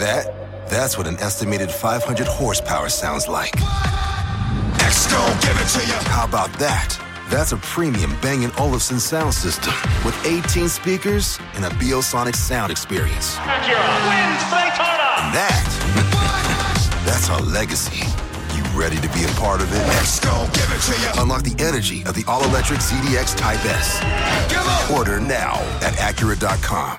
that? That's what an estimated 500 horsepower sounds like. give it to you. How about that? That's a premium Bang & Olufsen sound system with 18 speakers and a Biosonic sound experience. Acura wins Daytona. And that, that's our legacy. You ready to be a part of it? Let's give it to you. Unlock the energy of the all-electric ZDX Type S. Order now at Acura.com.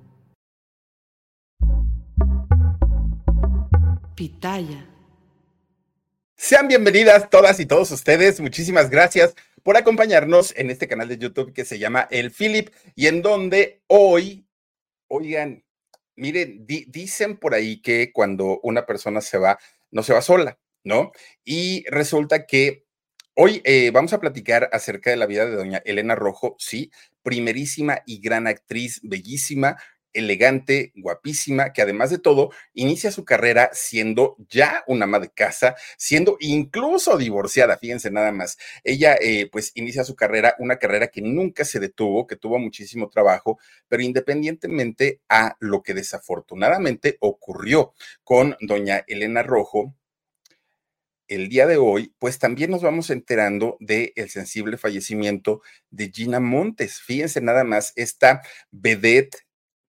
Sean bienvenidas todas y todos ustedes. Muchísimas gracias por acompañarnos en este canal de YouTube que se llama El Philip y en donde hoy, oigan, miren, dicen por ahí que cuando una persona se va, no se va sola, ¿no? Y resulta que hoy eh, vamos a platicar acerca de la vida de doña Elena Rojo, sí, primerísima y gran actriz, bellísima, elegante, guapísima, que además de todo inicia su carrera siendo ya una ama de casa, siendo incluso divorciada, fíjense nada más. Ella eh, pues inicia su carrera, una carrera que nunca se detuvo, que tuvo muchísimo trabajo, pero independientemente a lo que desafortunadamente ocurrió con doña Elena Rojo, el día de hoy, pues también nos vamos enterando del el sensible fallecimiento de Gina Montes. Fíjense nada más, esta vedette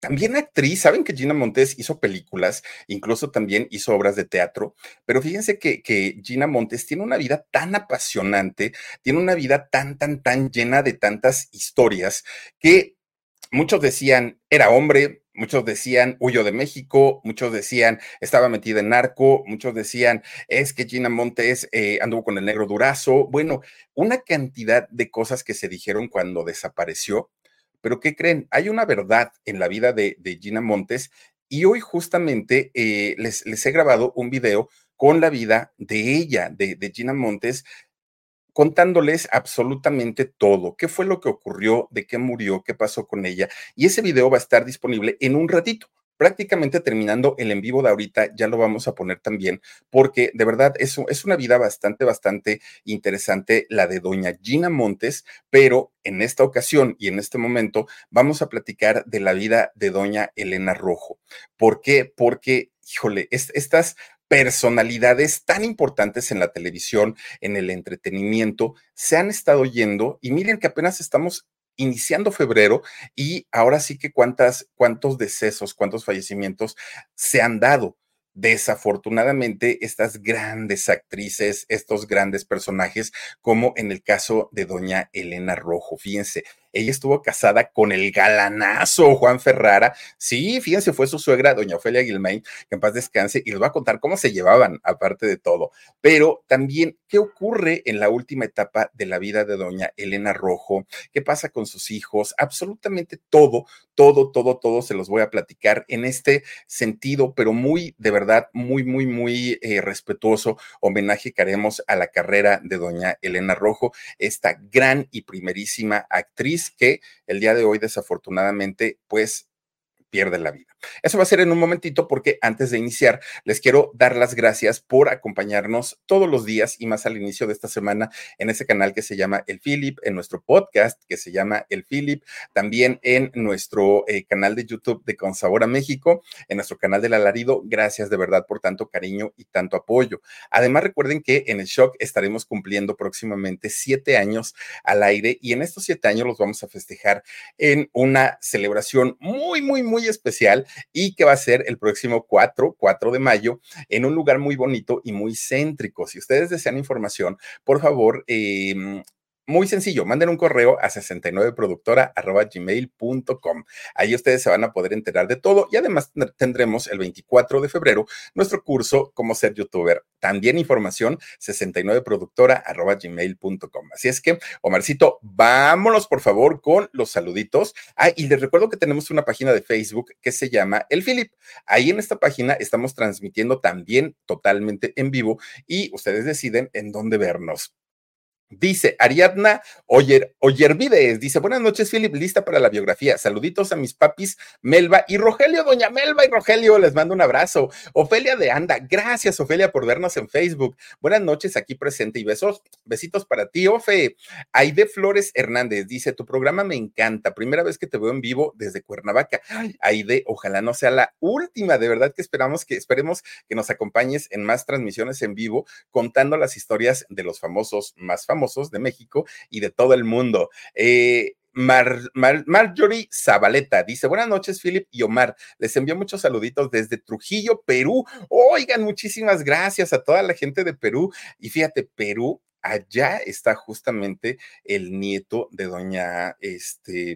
también actriz, saben que Gina Montes hizo películas, incluso también hizo obras de teatro, pero fíjense que, que, Gina Montes tiene una vida tan apasionante, tiene una vida tan, tan, tan llena de tantas historias que muchos decían era hombre, muchos decían huyó de México, muchos decían estaba metida en narco, muchos decían es que Gina Montes eh, anduvo con el negro durazo. Bueno, una cantidad de cosas que se dijeron cuando desapareció pero ¿qué creen? Hay una verdad en la vida de, Gina Montes y hoy justamente eh, les, he grabado un video con la vida de ella, de, de Gina Montes, contándoles absolutamente todo, qué fue lo que ocurrió, de qué murió, qué pasó con ella. Y ese video va a estar disponible en un ratito prácticamente terminando el en vivo de ahorita, ya lo vamos a poner también, porque de verdad es, es una vida bastante, bastante interesante la de doña Gina Montes, pero en esta ocasión y en este momento vamos a platicar de la vida de doña Elena Rojo. ¿Por qué? Porque, híjole, estas personalidades tan importantes en la televisión, en el entretenimiento, se han estado yendo y miren que apenas estamos iniciando febrero y ahora sí que cuántas, cuántos decesos, cuántos fallecimientos se han dado. Desafortunadamente, estas grandes actrices, estos grandes personajes, como en el caso de doña Elena Rojo, fíjense, ella estuvo casada con el galanazo Juan Ferrara. Sí, fíjense, fue su suegra, doña Ofelia Gilmain, que en paz descanse, y les voy a contar cómo se llevaban, aparte de todo. Pero también, ¿qué ocurre en la última etapa de la vida de doña Elena Rojo? ¿Qué pasa con sus hijos? Absolutamente todo, todo, todo, todo se los voy a platicar en este sentido, pero muy, de verdad, muy, muy, muy eh, respetuoso homenaje que haremos a la carrera de doña Elena Rojo, esta gran y primerísima actriz que el día de hoy desafortunadamente pues pierde la vida. Eso va a ser en un momentito porque antes de iniciar les quiero dar las gracias por acompañarnos todos los días y más al inicio de esta semana en ese canal que se llama El Philip, en nuestro podcast que se llama El Philip, también en nuestro eh, canal de YouTube de Consabor a México, en nuestro canal del Alarido. Gracias de verdad por tanto cariño y tanto apoyo. Además recuerden que en el Shock estaremos cumpliendo próximamente siete años al aire y en estos siete años los vamos a festejar en una celebración muy, muy, muy especial y que va a ser el próximo 4, 4 de mayo, en un lugar muy bonito y muy céntrico. Si ustedes desean información, por favor, eh, muy sencillo, manden un correo a 69productora.gmail.com. Ahí ustedes se van a poder enterar de todo y además tendremos el 24 de febrero nuestro curso Cómo ser youtuber. También información 69productora.gmail.com. Así es que, Omarcito, vámonos por favor con los saluditos. Ah, y les recuerdo que tenemos una página de Facebook que se llama El Philip. Ahí en esta página estamos transmitiendo también totalmente en vivo y ustedes deciden en dónde vernos. Dice Ariadna Oyer, Oyervides, dice, buenas noches, Philip, lista para la biografía. Saluditos a mis papis Melba y Rogelio, doña Melba y Rogelio, les mando un abrazo. Ofelia de Anda, gracias Ofelia por vernos en Facebook. Buenas noches, aquí presente y besos, besitos para ti, Ofe. Aide Flores Hernández dice, tu programa me encanta, primera vez que te veo en vivo desde Cuernavaca. Aide, ojalá no sea la última, de verdad que esperamos que, esperemos que nos acompañes en más transmisiones en vivo contando las historias de los famosos más famosos de México y de todo el mundo. Eh, Marjorie Zabaleta dice: Buenas noches, Philip y Omar. Les envío muchos saluditos desde Trujillo, Perú. Oigan, muchísimas gracias a toda la gente de Perú. Y fíjate, Perú, allá está justamente el nieto de doña, este,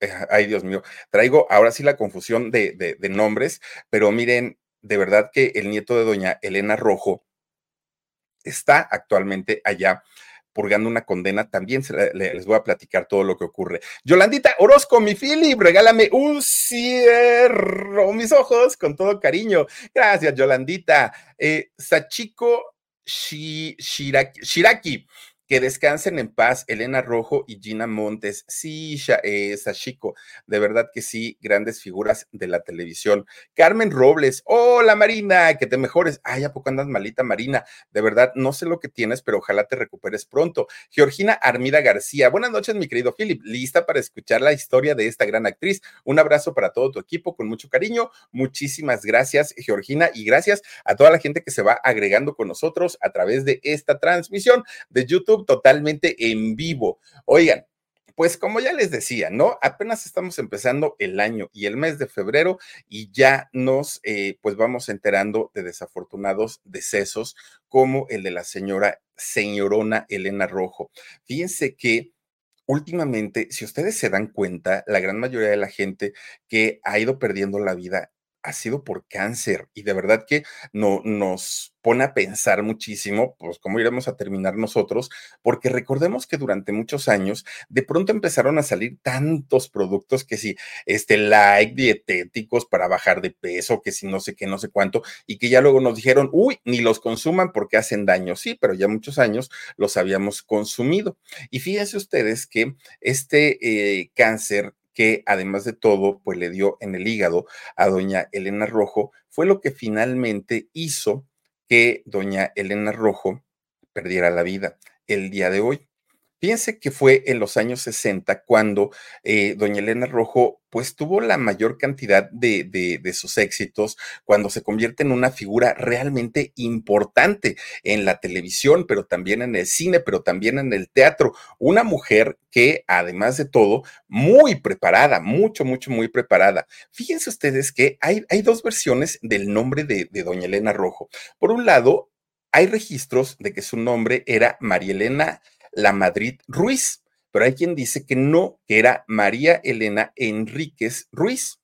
eh, ay Dios mío, traigo ahora sí la confusión de, de nombres, pero miren, de verdad que el nieto de doña Elena Rojo está actualmente allá purgando una condena, también les voy a platicar todo lo que ocurre. Yolandita Orozco, mi Philip, regálame un cierro, mis ojos, con todo cariño. Gracias, Yolandita. Eh, Sachiko Shiraki, que descansen en paz Elena Rojo y Gina Montes. Sí, eh, Sashiko, de verdad que sí, grandes figuras de la televisión. Carmen Robles, hola Marina, que te mejores. Ay, ¿a poco andas malita, Marina? De verdad, no sé lo que tienes, pero ojalá te recuperes pronto. Georgina Armida García, buenas noches, mi querido Philip. Lista para escuchar la historia de esta gran actriz. Un abrazo para todo tu equipo con mucho cariño. Muchísimas gracias, Georgina, y gracias a toda la gente que se va agregando con nosotros a través de esta transmisión de YouTube totalmente en vivo. Oigan, pues como ya les decía, ¿no? Apenas estamos empezando el año y el mes de febrero y ya nos, eh, pues vamos enterando de desafortunados decesos como el de la señora, señorona Elena Rojo. Fíjense que últimamente, si ustedes se dan cuenta, la gran mayoría de la gente que ha ido perdiendo la vida ha sido por cáncer y de verdad que no, nos pone a pensar muchísimo, pues cómo iremos a terminar nosotros, porque recordemos que durante muchos años de pronto empezaron a salir tantos productos que si este like dietéticos para bajar de peso, que si no sé qué, no sé cuánto, y que ya luego nos dijeron, uy, ni los consuman porque hacen daño, sí, pero ya muchos años los habíamos consumido. Y fíjense ustedes que este eh, cáncer que además de todo, pues le dio en el hígado a doña Elena Rojo, fue lo que finalmente hizo que doña Elena Rojo perdiera la vida el día de hoy. Fíjense que fue en los años 60 cuando eh, doña Elena Rojo pues tuvo la mayor cantidad de, de, sus éxitos, cuando se convierte en una figura realmente importante en la televisión, pero también en el cine, pero también en el teatro. Una mujer que además de todo, muy preparada, mucho, mucho, muy preparada. Fíjense ustedes que hay, hay dos versiones del nombre de, de doña Elena Rojo. Por un lado, hay registros de que su nombre era María Elena la Madrid Ruiz, pero hay quien dice que no, que era María Elena Enríquez Ruiz.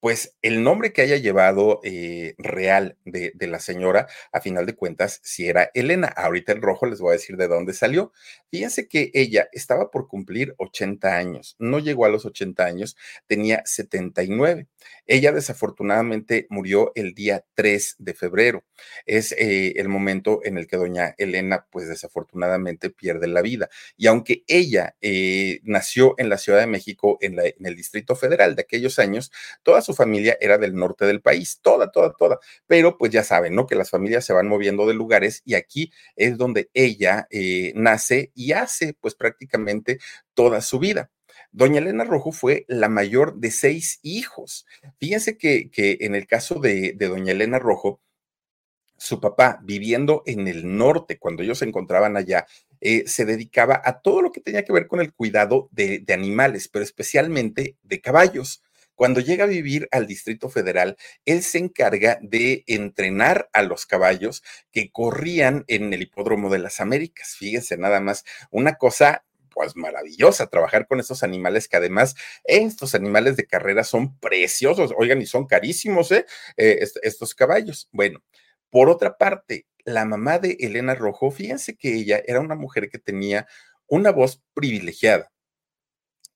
Pues el nombre que haya llevado eh, real de, la señora, a final de cuentas, si era Elena. Ahorita en rojo les voy a decir de dónde salió. Fíjense que ella estaba por cumplir 80 años, no llegó a los 80 años, tenía 79. Ella desafortunadamente murió el día 3 de febrero. Es eh, el momento en el que doña Elena, pues desafortunadamente pierde la vida. Y aunque ella eh, nació en la Ciudad de México, en, en el Distrito Federal de aquellos años, todas su familia era del norte del país, toda, toda, toda. Pero pues ya saben, ¿no? Que las familias se van moviendo de lugares y aquí es donde ella eh, nace y hace pues prácticamente toda su vida. Doña Elena Rojo fue la mayor de seis hijos. Fíjense que, que en el caso de, doña Elena Rojo, su papá, viviendo en el norte, cuando ellos se encontraban allá, eh, se dedicaba a todo lo que tenía que ver con el cuidado de, animales, pero especialmente de caballos Cuando llega a vivir al Distrito Federal, él se encarga de entrenar a los caballos que corrían en el Hipódromo de las Américas. Fíjense nada más, una cosa pues maravillosa trabajar con estos animales que además estos animales de carrera son preciosos, oigan, y son carísimos, ¿eh? eh estos caballos. Bueno, por otra parte, la mamá de Elena Rojo, fíjense que ella era una mujer que tenía una voz privilegiada.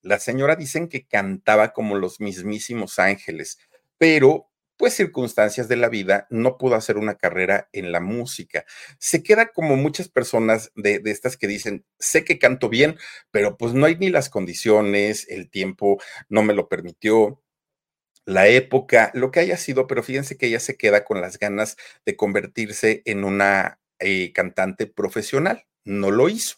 La señora dicen que cantaba como los mismísimos ángeles, pero pues circunstancias de la vida no pudo hacer una carrera en la música. Se queda como muchas personas de, estas que dicen, sé que canto bien, pero pues no hay ni las condiciones, el tiempo no me lo permitió, la época, lo que haya sido, pero fíjense que ella se queda con las ganas de convertirse en una eh, cantante profesional. No lo hizo.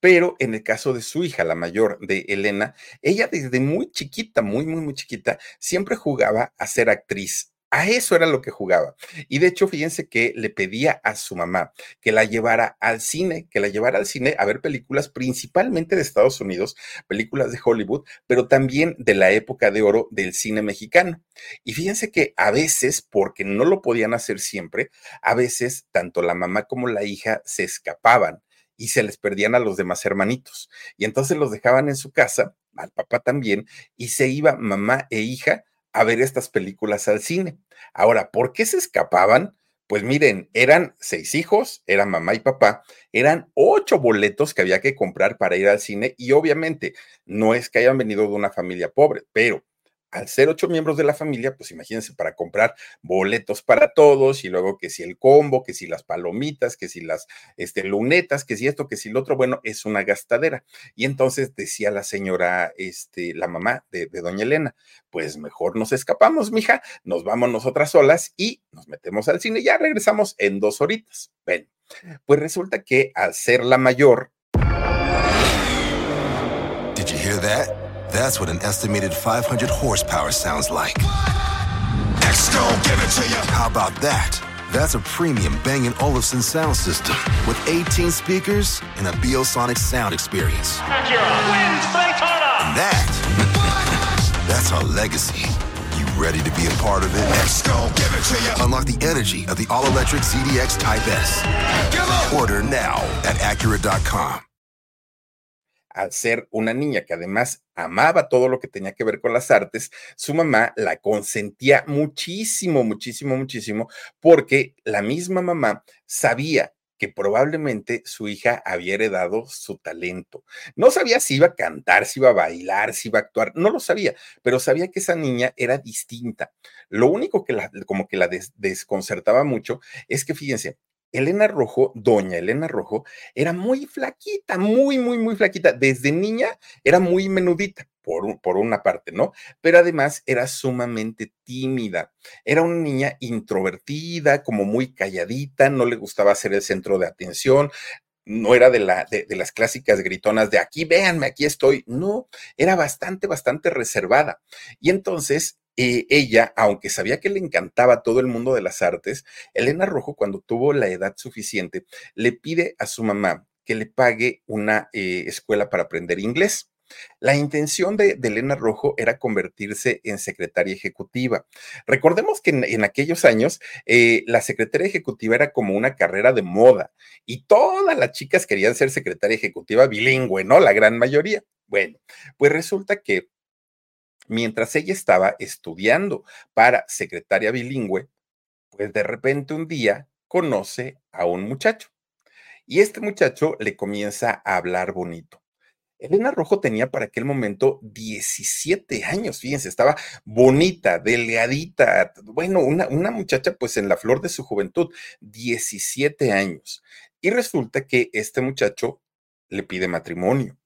Pero en el caso de su hija, la mayor de Elena, ella desde muy chiquita, muy, muy, muy chiquita, siempre jugaba a ser actriz a eso era lo que jugaba. Y de hecho, fíjense que le pedía a su mamá que la llevara al cine, que la llevara al cine a ver películas principalmente de Estados Unidos, películas de Hollywood, pero también de la época de oro del cine mexicano. Y fíjense que a veces, porque no lo podían hacer siempre, a veces tanto la mamá como la hija se escapaban y se les perdían a los demás hermanitos. Y entonces los dejaban en su casa, al papá también, y se iba mamá e hija a ver estas películas al cine. Ahora, ¿por qué se escapaban? Pues miren, eran seis hijos, eran mamá y papá, eran ocho boletos que había que comprar para ir al cine y obviamente no es que hayan venido de una familia pobre, pero al ser ocho miembros de la familia, pues imagínense para comprar boletos para todos y luego que si el combo, que si las palomitas, que si las este, lunetas, que si esto, que si lo otro, bueno, es una gastadera. Y entonces decía la señora, este, la mamá de, de doña Elena, pues mejor nos escapamos, mija, nos vamos nosotras solas y nos metemos al cine, ya regresamos en dos horitas. Ven, pues resulta que al ser la mayor. Did you hear that? That's what an estimated 500 horsepower sounds like. X give it to you. How about that? That's a premium Bang & Olufsen sound system with 18 speakers and a Biosonic sound experience. Acura wins Daytona. And that, that's our legacy. You ready to be a part of it? X give it to you. Unlock the energy of the all-electric ZDX Type S. Order now at Acura.com. al ser una niña que además amaba todo lo que tenía que ver con las artes, su mamá la consentía muchísimo, muchísimo, muchísimo, porque la misma mamá sabía que probablemente su hija había heredado su talento. No sabía si iba a cantar, si iba a bailar, si iba a actuar, no lo sabía, pero sabía que esa niña era distinta. Lo único que la, como que la desconcertaba mucho es que, fíjense, Elena Rojo, doña Elena Rojo, era muy flaquita, muy, muy, muy flaquita. Desde niña era muy menudita, por, por, una parte, ¿no? Pero además era sumamente tímida. Era una niña introvertida, como muy calladita, no le gustaba ser el centro de atención. No era de, la, de, de las clásicas gritonas de aquí, véanme, aquí estoy. No, era bastante, bastante reservada. Y entonces ella, aunque sabía que le encantaba todo el mundo de las artes, Elena Rojo, cuando tuvo la edad suficiente, le pide a su mamá que le pague una eh, escuela para aprender inglés. La intención de, Elena Rojo era convertirse en secretaria ejecutiva. Recordemos que en, aquellos años eh, la secretaria ejecutiva era como una carrera de moda y todas las chicas querían ser secretaria ejecutiva bilingüe, ¿no? La gran mayoría. Bueno, pues resulta que mientras ella estaba estudiando para secretaria bilingüe, pues de repente un día conoce a un muchacho y este muchacho le comienza a hablar bonito. Elena Rojo tenía para aquel momento 17 años, fíjense, estaba bonita, delgadita, bueno, una, una, muchacha pues en la flor de su juventud, 17 años. Y resulta que este muchacho le pide matrimonio.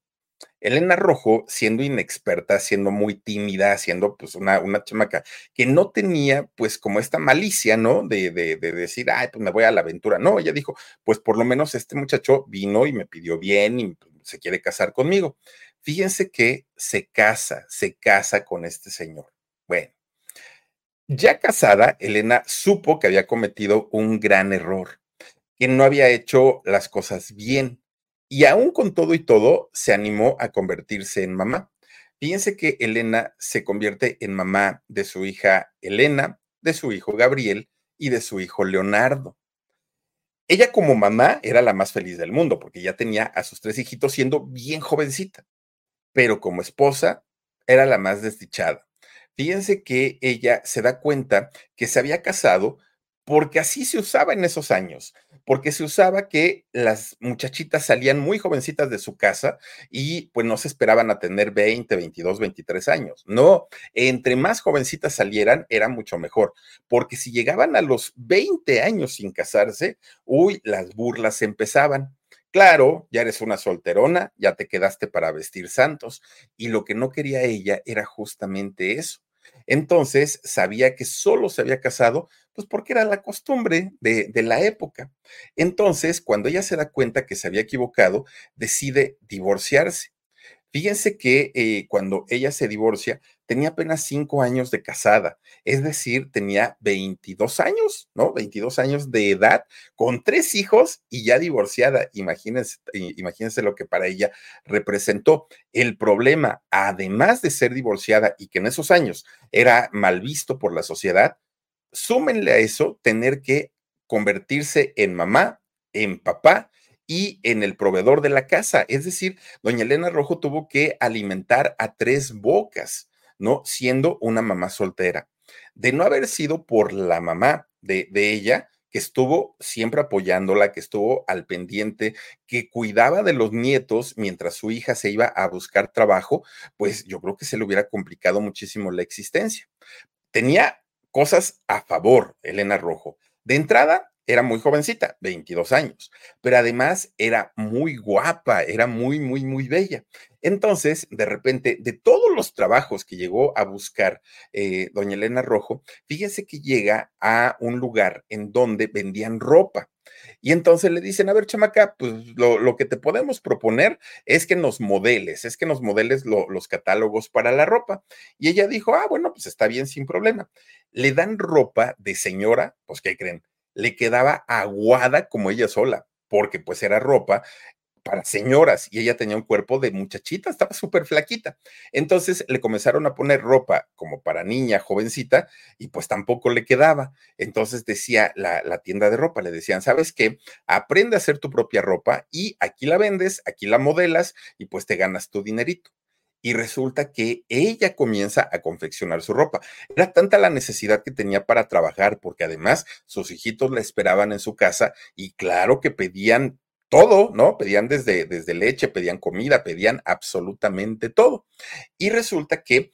Elena Rojo, siendo inexperta, siendo muy tímida, siendo pues una, una chamaca que no tenía pues como esta malicia, ¿no? De, de, de, decir, ay, pues me voy a la aventura. No, ella dijo, pues por lo menos este muchacho vino y me pidió bien y pues, se quiere casar conmigo. Fíjense que se casa, se casa con este señor. Bueno, ya casada, Elena supo que había cometido un gran error, que no había hecho las cosas bien y aún con todo y todo, se animó a convertirse en mamá. Fíjense que Elena se convierte en mamá de su hija Elena, de su hijo Gabriel y de su hijo Leonardo. Ella como mamá era la más feliz del mundo porque ya tenía a sus tres hijitos siendo bien jovencita, pero como esposa era la más desdichada. Fíjense que ella se da cuenta que se había casado porque así se usaba en esos años, porque se usaba que las muchachitas salían muy jovencitas de su casa y pues no se esperaban a tener 20, 22, 23 años. No, entre más jovencitas salieran era mucho mejor, porque si llegaban a los 20 años sin casarse, uy, las burlas empezaban. Claro, ya eres una solterona, ya te quedaste para vestir santos, y lo que no quería ella era justamente eso. Entonces sabía que solo se había casado, pues porque era la costumbre de, la época. Entonces, cuando ella se da cuenta que se había equivocado, decide divorciarse. Fíjense que eh, cuando ella se divorcia, tenía apenas cinco años de casada, es decir, tenía 22 años, ¿no? 22 años de edad, con tres hijos y ya divorciada. Imagínense, imagínense lo que para ella representó. El problema, además de ser divorciada y que en esos años era mal visto por la sociedad, súmenle a eso tener que convertirse en mamá, en papá y en el proveedor de la casa. Es decir, doña Elena Rojo tuvo que alimentar a tres bocas, ¿no? Siendo una mamá soltera. De no haber sido por la mamá de, de ella, que estuvo siempre apoyándola, que estuvo al pendiente, que cuidaba de los nietos mientras su hija se iba a buscar trabajo, pues yo creo que se le hubiera complicado muchísimo la existencia. Tenía cosas a favor, Elena Rojo. De entrada, era muy jovencita, 22 años, pero además era muy guapa, era muy, muy, muy bella. Entonces, de repente, de todos los trabajos que llegó a buscar eh, doña Elena Rojo, fíjese que llega a un lugar en donde vendían ropa. Y entonces le dicen, a ver, chamaca, pues lo, que te podemos proponer es que nos modeles, es que nos modeles los catálogos para la ropa. Y ella dijo, ah, bueno, pues está bien, sin problema. Le dan ropa de señora, pues, ¿qué creen? Le quedaba aguada como ella sola, porque pues era ropa para señoras y ella tenía un cuerpo de muchachita, estaba súper flaquita. Entonces le comenzaron a poner ropa como para niña, jovencita, y pues tampoco le quedaba. Entonces decía la, la, tienda de ropa, le decían, ¿sabes qué? Aprende a hacer tu propia ropa y aquí la vendes, aquí la modelas y pues te ganas tu dinerito y resulta que ella comienza a confeccionar su ropa. Era tanta la necesidad que tenía para trabajar, porque además sus hijitos la esperaban en su casa y claro que pedían todo, ¿no? Pedían desde, desde leche, pedían comida, pedían absolutamente todo. Y resulta que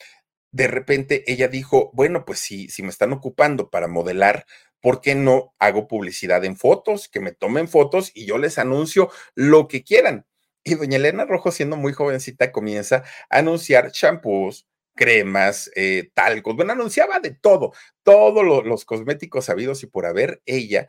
de repente ella dijo, bueno, pues si, si me están ocupando para modelar, ¿por qué no hago publicidad en fotos? Que me tomen fotos y yo les anuncio lo que quieran. Y doña Elena Rojo, siendo muy jovencita, comienza a anunciar champús, cremas, eh, talcos, bueno, anunciaba de todo, todos los cosméticos sabidos y por haber ella.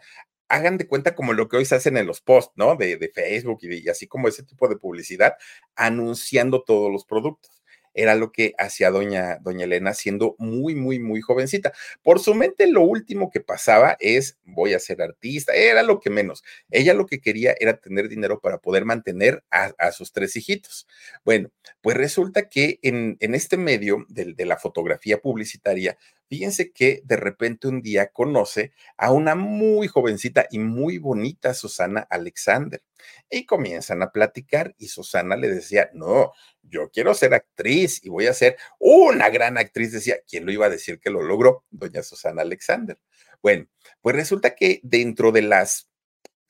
Hagan de cuenta como lo que hoy se hacen en los posts, ¿no? De, Facebook y, y así como ese tipo de publicidad, anunciando todos los productos era lo que hacía doña, doña Elena siendo muy, muy, muy jovencita. Por su mente lo último que pasaba es, voy a ser artista, era lo que menos. Ella lo que quería era tener dinero para poder mantener a, sus tres hijitos. Bueno, pues resulta que en, en este medio de la fotografía publicitaria, Fíjense que de repente un día conoce a una muy jovencita y muy bonita Susana Alexander y comienzan a platicar y Susana le decía, no, yo quiero ser actriz y voy a ser una gran actriz. Decía, ¿quién lo iba a decir que lo logró? Doña Susana Alexander. Bueno, pues resulta que dentro de las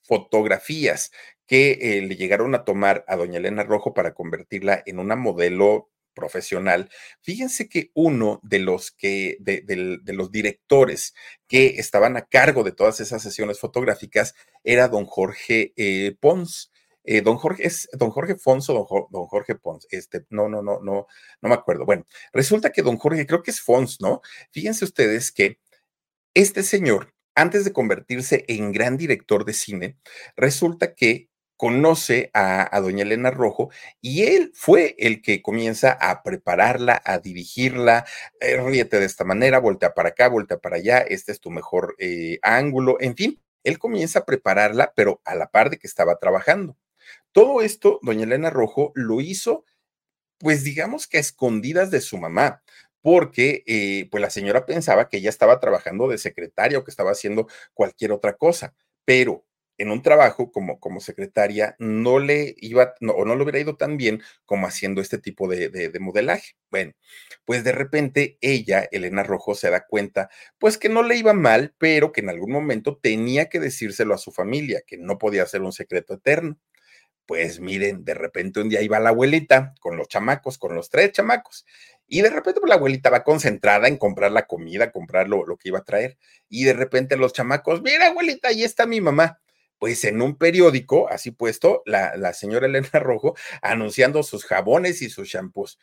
fotografías que eh, le llegaron a tomar a doña Elena Rojo para convertirla en una modelo profesional, fíjense que uno de los que, de, los directores que estaban a cargo de todas esas sesiones fotográficas era don Jorge eh, Pons. Eh, don Jorge es don Jorge Fonso, don, don, Jorge Pons, este, no, no, no, no, no me acuerdo. Bueno, resulta que don Jorge, creo que es Fons, ¿no? Fíjense ustedes que este señor, antes de convertirse en gran director de cine, resulta que conoce a, doña Elena Rojo y él fue el que comienza a prepararla, a dirigirla, eh, ríete de esta manera, voltea para acá, voltea para allá, este es tu mejor eh, ángulo, en fin, él comienza a prepararla, pero a la par de que estaba trabajando. Todo esto, doña Elena Rojo lo hizo pues digamos que a escondidas de su mamá porque eh, pues la señora pensaba que ella estaba trabajando de secretaria o que estaba haciendo cualquier otra cosa, pero en un trabajo como, como secretaria no le iba o no le hubiera ido tan bien como haciendo este tipo de, de, modelaje. Bueno, pues de repente ella, Elena Rojo, se da cuenta, pues que no le iba mal, pero que en algún momento tenía que decírselo a su familia, que no podía ser un secreto eterno. Pues miren, de repente un día iba la abuelita con los chamacos, con los tres chamacos, y de repente pues, la abuelita va concentrada en comprar la comida, comprar lo, lo que iba a traer, y de repente los chamacos, mira abuelita, ahí está mi mamá pues en un periódico, así puesto, la, la, señora Elena Rojo anunciando sus jabones y sus shampoos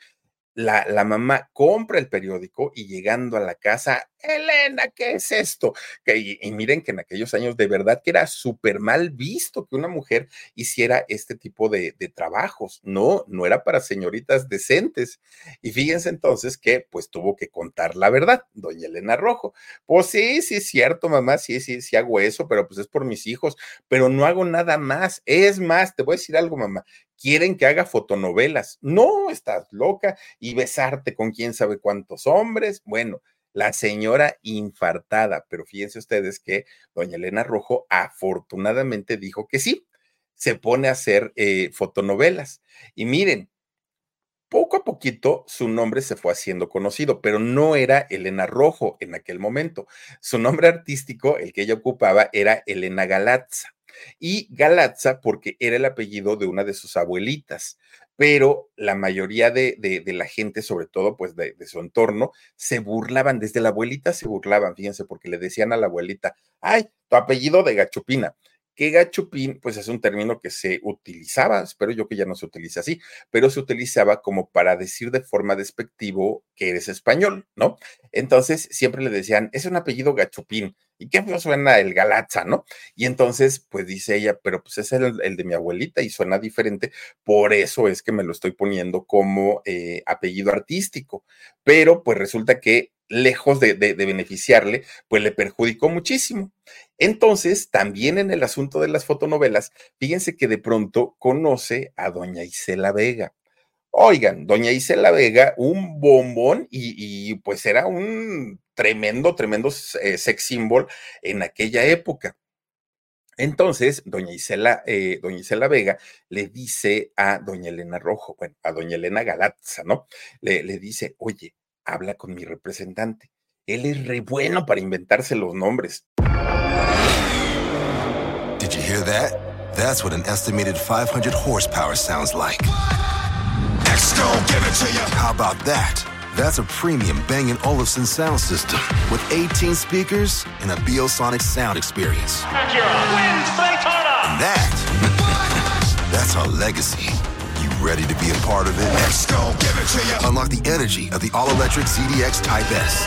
la, la, mamá compra el periódico y llegando a la casa, Elena, ¿qué es esto? Que, y, miren que en aquellos años de verdad que era súper mal visto que una mujer hiciera este tipo de, de, trabajos. No, no era para señoritas decentes. Y fíjense entonces que pues tuvo que contar la verdad, doña Elena Rojo. Pues sí, sí es cierto, mamá, sí, sí, sí hago eso, pero pues es por mis hijos, pero no hago nada más. Es más, te voy a decir algo, mamá, quieren que haga fotonovelas. No, estás loca y besarte con quién sabe cuántos hombres. Bueno, la señora infartada, pero fíjense ustedes que doña Elena Rojo afortunadamente dijo que sí, se pone a hacer eh, fotonovelas. Y miren, poco a poquito su nombre se fue haciendo conocido, pero no era Elena Rojo en aquel momento. Su nombre artístico, el que ella ocupaba, era Elena Galatza y Galatza porque era el apellido de una de sus abuelitas, pero la mayoría de, la gente, sobre todo pues de, de, su entorno, se burlaban, desde la abuelita se burlaban, fíjense, porque le decían a la abuelita, ay, tu apellido de Gachupina que gachupín, pues es un término que se utilizaba, espero yo que ya no se utilice así, pero se utilizaba como para decir de forma despectivo que eres español, ¿no? Entonces siempre le decían, es un apellido gachupín, ¿y qué suena el Galatza, no? Y entonces, pues dice ella, pero pues es el, de mi abuelita y suena diferente, por eso es que me lo estoy poniendo como eh, apellido artístico, pero pues resulta que lejos de, de, beneficiarle, pues le perjudicó muchísimo. Entonces, también en el asunto de las fotonovelas, fíjense que de pronto conoce a doña Isela Vega. Oigan, doña Isela Vega, un bombón y, pues era un tremendo, tremendo eh, sex symbol en aquella época. Entonces, doña Isela, eh, doña Isela Vega le dice a doña Elena Rojo, bueno, a doña Elena Galatza, ¿no? Le, le dice, oye, habla con mi representante. Él es re bueno para inventarse los nombres. Did you hear that? That's what an estimated 500 horsepower sounds like. Give it to you. How about that? That's a premium Bang & Olufsen sound system with 18 speakers and a Biosonic sound experience. And that, that's our legacy. You ready to be a part of it? Let's go, give it to you. Unlock the energy of the all-electric ZDX Type S.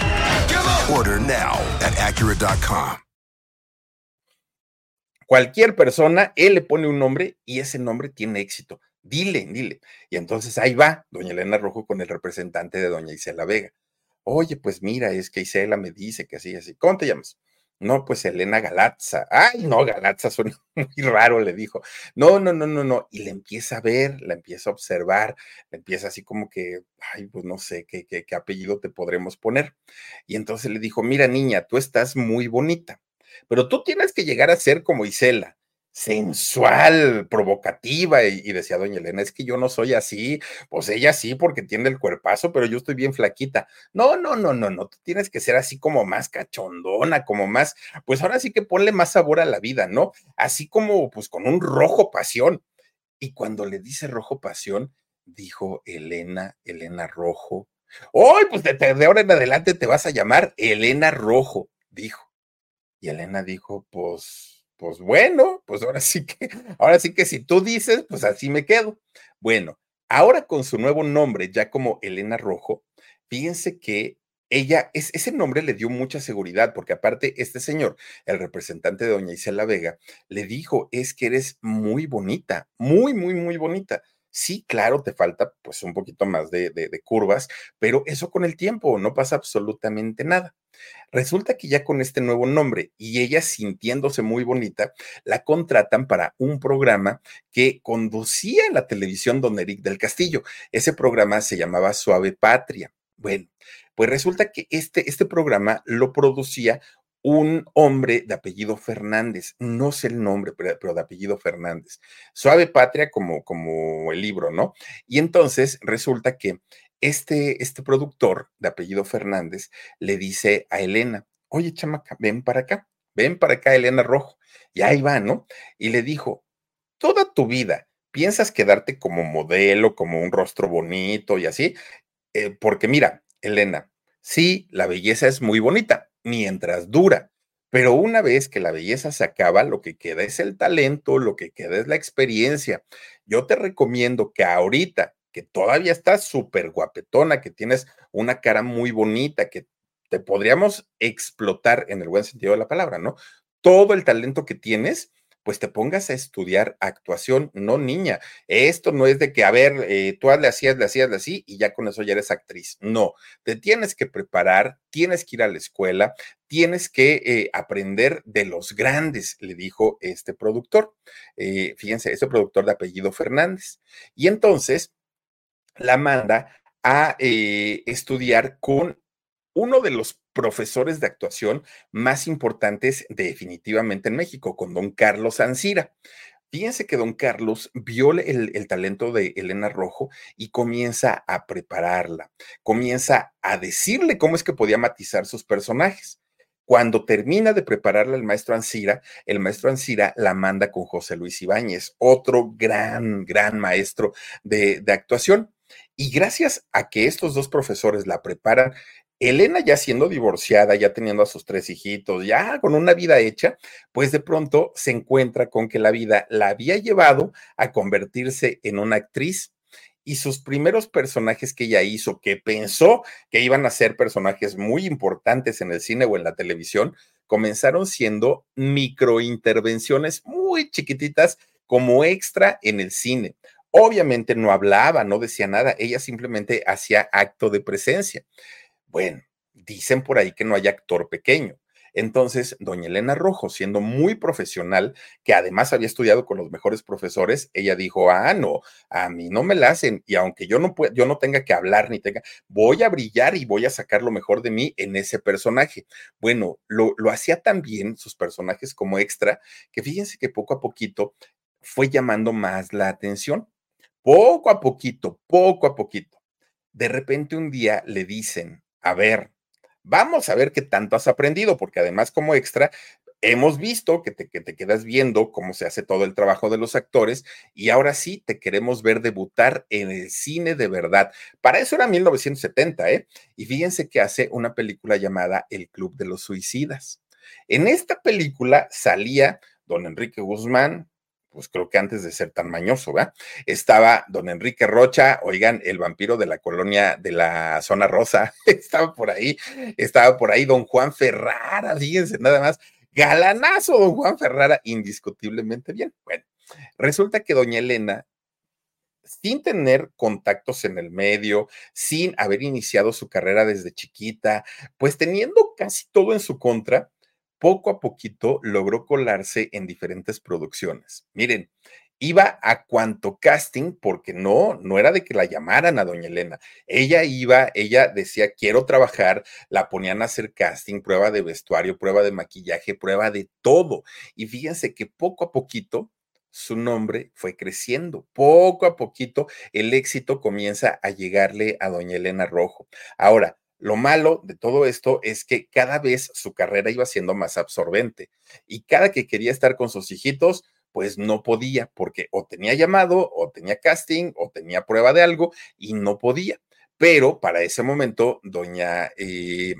Order now at Acura.com. Cualquier persona, él le pone un nombre y ese nombre tiene éxito. Dile, dile. Y entonces ahí va doña Elena Rojo con el representante de doña Isela Vega. Oye, pues mira, es que Isela me dice que así, así. ¿Cómo te llamas? No, pues Elena Galatza. Ay, no, Galatza suena muy raro, le dijo. No, no, no, no, no. Y le empieza a ver, la empieza a observar, le empieza así como que, ay, pues no sé qué, qué, qué apellido te podremos poner. Y entonces le dijo, mira, niña, tú estás muy bonita, pero tú tienes que llegar a ser como Isela sensual, provocativa, y, decía doña Elena, es que yo no soy así, pues ella sí porque tiene el cuerpazo, pero yo estoy bien flaquita. No, no, no, no, no, tú tienes que ser así como más cachondona, como más, pues ahora sí que ponle más sabor a la vida, ¿no? Así como pues con un rojo pasión. Y cuando le dice rojo pasión, dijo Elena, Elena Rojo. Hoy, pues de ahora en adelante te vas a llamar Elena Rojo, dijo. Y Elena dijo, pues pues bueno, pues ahora sí que, ahora sí que si tú dices, pues así me quedo. Bueno, ahora con su nuevo nombre, ya como Elena Rojo, fíjense que ella, es, ese nombre le dio mucha seguridad, porque aparte este señor, el representante de doña Isela Vega, le dijo, es que eres muy bonita, muy, muy, muy bonita. Sí, claro, te falta pues un poquito más de, de, curvas, pero eso con el tiempo no pasa absolutamente nada. Resulta que ya con este nuevo nombre y ella sintiéndose muy bonita, la contratan para un programa que conducía la televisión don Eric del Castillo. Ese programa se llamaba Suave Patria. Bueno, pues resulta que este, este programa lo producía un hombre de apellido Fernández, no sé el nombre, pero, de apellido Fernández. Suave Patria como, como el libro, ¿no? Y entonces resulta que este, este productor de apellido Fernández le dice a Elena, oye chamaca, ven para acá, ven para acá, Elena Rojo. Y ahí va, ¿no? Y le dijo, toda tu vida piensas quedarte como modelo, como un rostro bonito y así, eh, porque mira, Elena, sí, la belleza es muy bonita, mientras dura. Pero una vez que la belleza se acaba, lo que queda es el talento, lo que queda es la experiencia. Yo te recomiendo que ahorita, que todavía estás súper guapetona, que tienes una cara muy bonita, que te podríamos explotar en el buen sentido de la palabra, ¿no? Todo el talento que tienes, pues te pongas a estudiar actuación, no niña. Esto no es de que, a ver, eh, tú le hacías, le hacías, así y ya con eso ya eres actriz. No, te tienes que preparar, tienes que ir a la escuela, tienes que eh, aprender de los grandes, le dijo este productor. Eh, fíjense, este productor de apellido Fernández. Y entonces la manda a estudiar con uno de los profesores de actuación más importantes definitivamente en México, con don Carlos Ancira. Fíjense que don Carlos vio el, talento de Elena Rojo y comienza a prepararla, comienza a decirle cómo es que podía matizar sus personajes. Cuando termina de prepararla el maestro Ancira, el maestro Ancira la manda con José Luis Ibáñez, otro gran, gran maestro de, de actuación. Y gracias a que estos dos profesores la preparan Elena ya siendo divorciada, ya teniendo a sus tres hijitos, ya con una vida hecha, pues de pronto se encuentra con que la vida la había llevado a convertirse en una actriz y sus primeros personajes que ella hizo, que pensó que iban a ser personajes muy importantes en el cine o en la televisión, comenzaron siendo microintervenciones muy chiquititas como extra en el cine. Obviamente no hablaba, no decía nada, ella simplemente hacía acto de presencia. Bueno, dicen por ahí que no hay actor pequeño. Entonces, doña Elena Rojo, siendo muy profesional, que además había estudiado con los mejores profesores, ella dijo, ah, no, a mí no me la hacen, y aunque yo no, yo no tenga que hablar ni tenga, voy a brillar y voy a sacar lo mejor de mí en ese personaje. Bueno, lo, lo hacía tan bien sus personajes como extra, que fíjense que poco a poquito fue llamando más la atención. Poco a poquito, poco a poquito. De repente un día le dicen a ver, vamos a ver qué tanto has aprendido, porque además como extra, hemos visto que te, que te, quedas viendo cómo se hace todo el trabajo de los actores y ahora sí te queremos ver debutar en el cine de verdad. Para eso era 1970, ¿eh? Y fíjense que hace una película llamada El Club de los Suicidas. En esta película salía don Enrique Guzmán, pues creo que antes de ser tan mañoso, ¿verdad? Estaba don Enrique Rocha, oigan, el vampiro de la colonia de la zona rosa, estaba por ahí, estaba por ahí don Juan Ferrara, fíjense nada más, galanazo don Juan Ferrara, indiscutiblemente bien. Bueno, resulta que doña Elena sin tener contactos en el medio, sin haber iniciado su carrera desde chiquita, pues teniendo casi todo en su contra, poco a poquito logró colarse en diferentes producciones. Miren, iba a cuanto casting, porque no, no era de que la llamaran a doña Elena. Ella iba, ella decía, quiero trabajar, la ponían a hacer casting, prueba de vestuario, prueba de maquillaje, prueba de todo. Y fíjense que poco a poquito su nombre fue creciendo. Poco a poquito el éxito comienza a llegarle a doña Elena Rojo. Ahora, lo malo de todo esto es que cada vez su carrera iba siendo más absorbente y cada que quería estar con sus hijitos, pues no podía porque o tenía llamado o tenía casting o tenía prueba de algo y no podía. Pero para ese momento, doña eh,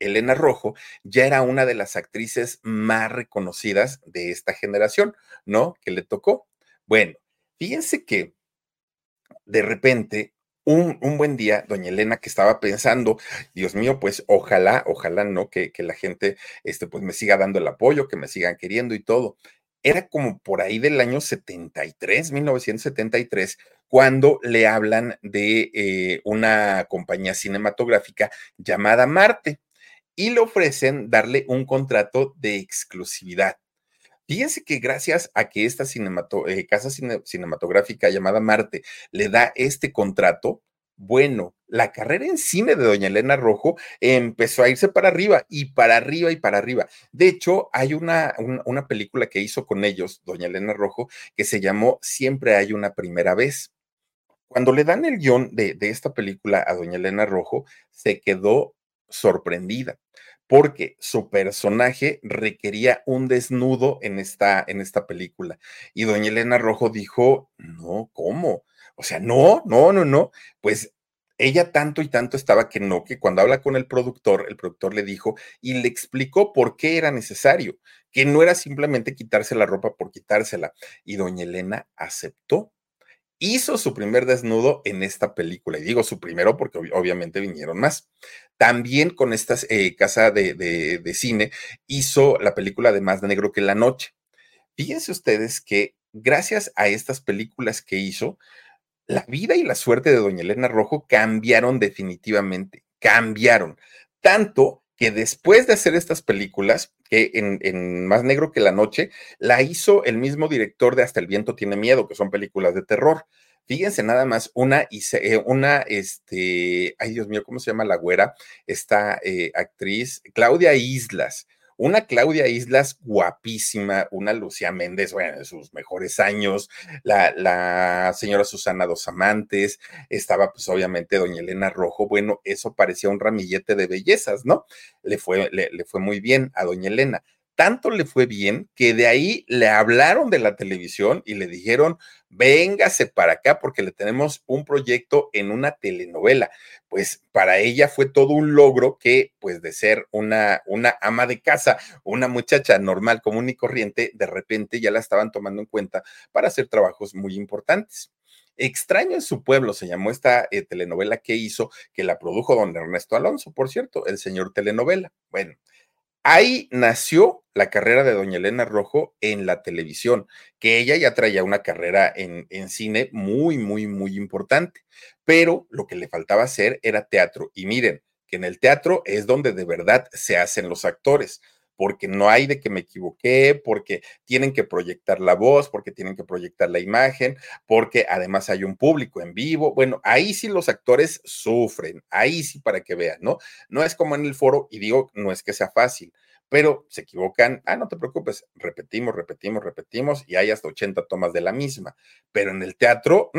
Elena Rojo ya era una de las actrices más reconocidas de esta generación, ¿no? Que le tocó. Bueno, fíjense que de repente un, buen día, doña Elena, que estaba pensando, Dios mío, pues ojalá, ojalá no, que, que, la gente, este, pues me siga dando el apoyo, que me sigan queriendo y todo. Era como por ahí del año 73, 1973, cuando le hablan de eh, una compañía cinematográfica llamada Marte y le ofrecen darle un contrato de exclusividad. Fíjense que gracias a que esta eh, casa cinematográfica llamada Marte le da este contrato, bueno, la carrera en cine de doña Elena Rojo empezó a irse para arriba y para arriba y para arriba. De hecho, hay una, una, película que hizo con ellos, doña Elena Rojo, que se llamó Siempre hay una primera vez. Cuando le dan el guion de, de esta película a doña Elena Rojo, se quedó sorprendida porque su personaje requería un desnudo en esta, en esta película. Y doña Elena Rojo dijo, no, ¿cómo? O sea, no, no, no, no. Pues ella tanto y tanto estaba que no, que cuando habla con el productor, el productor le dijo y le explicó por qué era necesario, que no era simplemente quitarse la ropa por quitársela. Y doña Elena aceptó. Hizo su primer desnudo en esta película. Y digo su primero porque obviamente vinieron más. También con esta eh, casa de, de cine hizo la película de Más Negro que la Noche. Fíjense ustedes que gracias a estas películas que hizo, la vida y la suerte de doña Elena Rojo cambiaron definitivamente, cambiaron. Tanto que después de hacer estas películas, que en, Más Negro que la Noche, la hizo el mismo director de Hasta el Viento Tiene Miedo, que son películas de terror. Fíjense nada más, una, eh, una, este, ay Dios mío, ¿cómo se llama la güera? Esta eh, actriz, Claudia Islas una Claudia Islas guapísima, una Lucía Méndez, bueno, en sus mejores años, la, la señora Susana Dos Amantes, estaba pues obviamente doña Elena Rojo, bueno, eso parecía un ramillete de bellezas, ¿no? Le fue, le, le fue muy bien a doña Elena tanto le fue bien que de ahí le hablaron de la televisión y le dijeron, véngase para acá porque le tenemos un proyecto en una telenovela. Pues para ella fue todo un logro que, pues de ser una, una ama de casa, una muchacha normal, común y corriente, de repente ya la estaban tomando en cuenta para hacer trabajos muy importantes. Extraño en su pueblo se llamó esta eh, telenovela que hizo, que la produjo don Ernesto Alonso, por cierto, el señor telenovela. Bueno, Ahí nació la carrera de doña Elena Rojo en la televisión, que ella ya traía una carrera en, cine muy, muy, muy importante, pero lo que le faltaba hacer era teatro. Y miren, que en el teatro es donde de verdad se hacen los actores porque no hay de que me equivoqué, porque tienen que proyectar la voz, porque tienen que proyectar la imagen, porque además hay un público en vivo. Bueno, ahí sí los actores sufren, ahí sí para que vean, ¿no? No es como en el foro, y digo, no es que sea fácil, pero se equivocan, ah, no te preocupes, repetimos, repetimos, repetimos, y hay hasta 80 tomas de la misma. Pero en el teatro,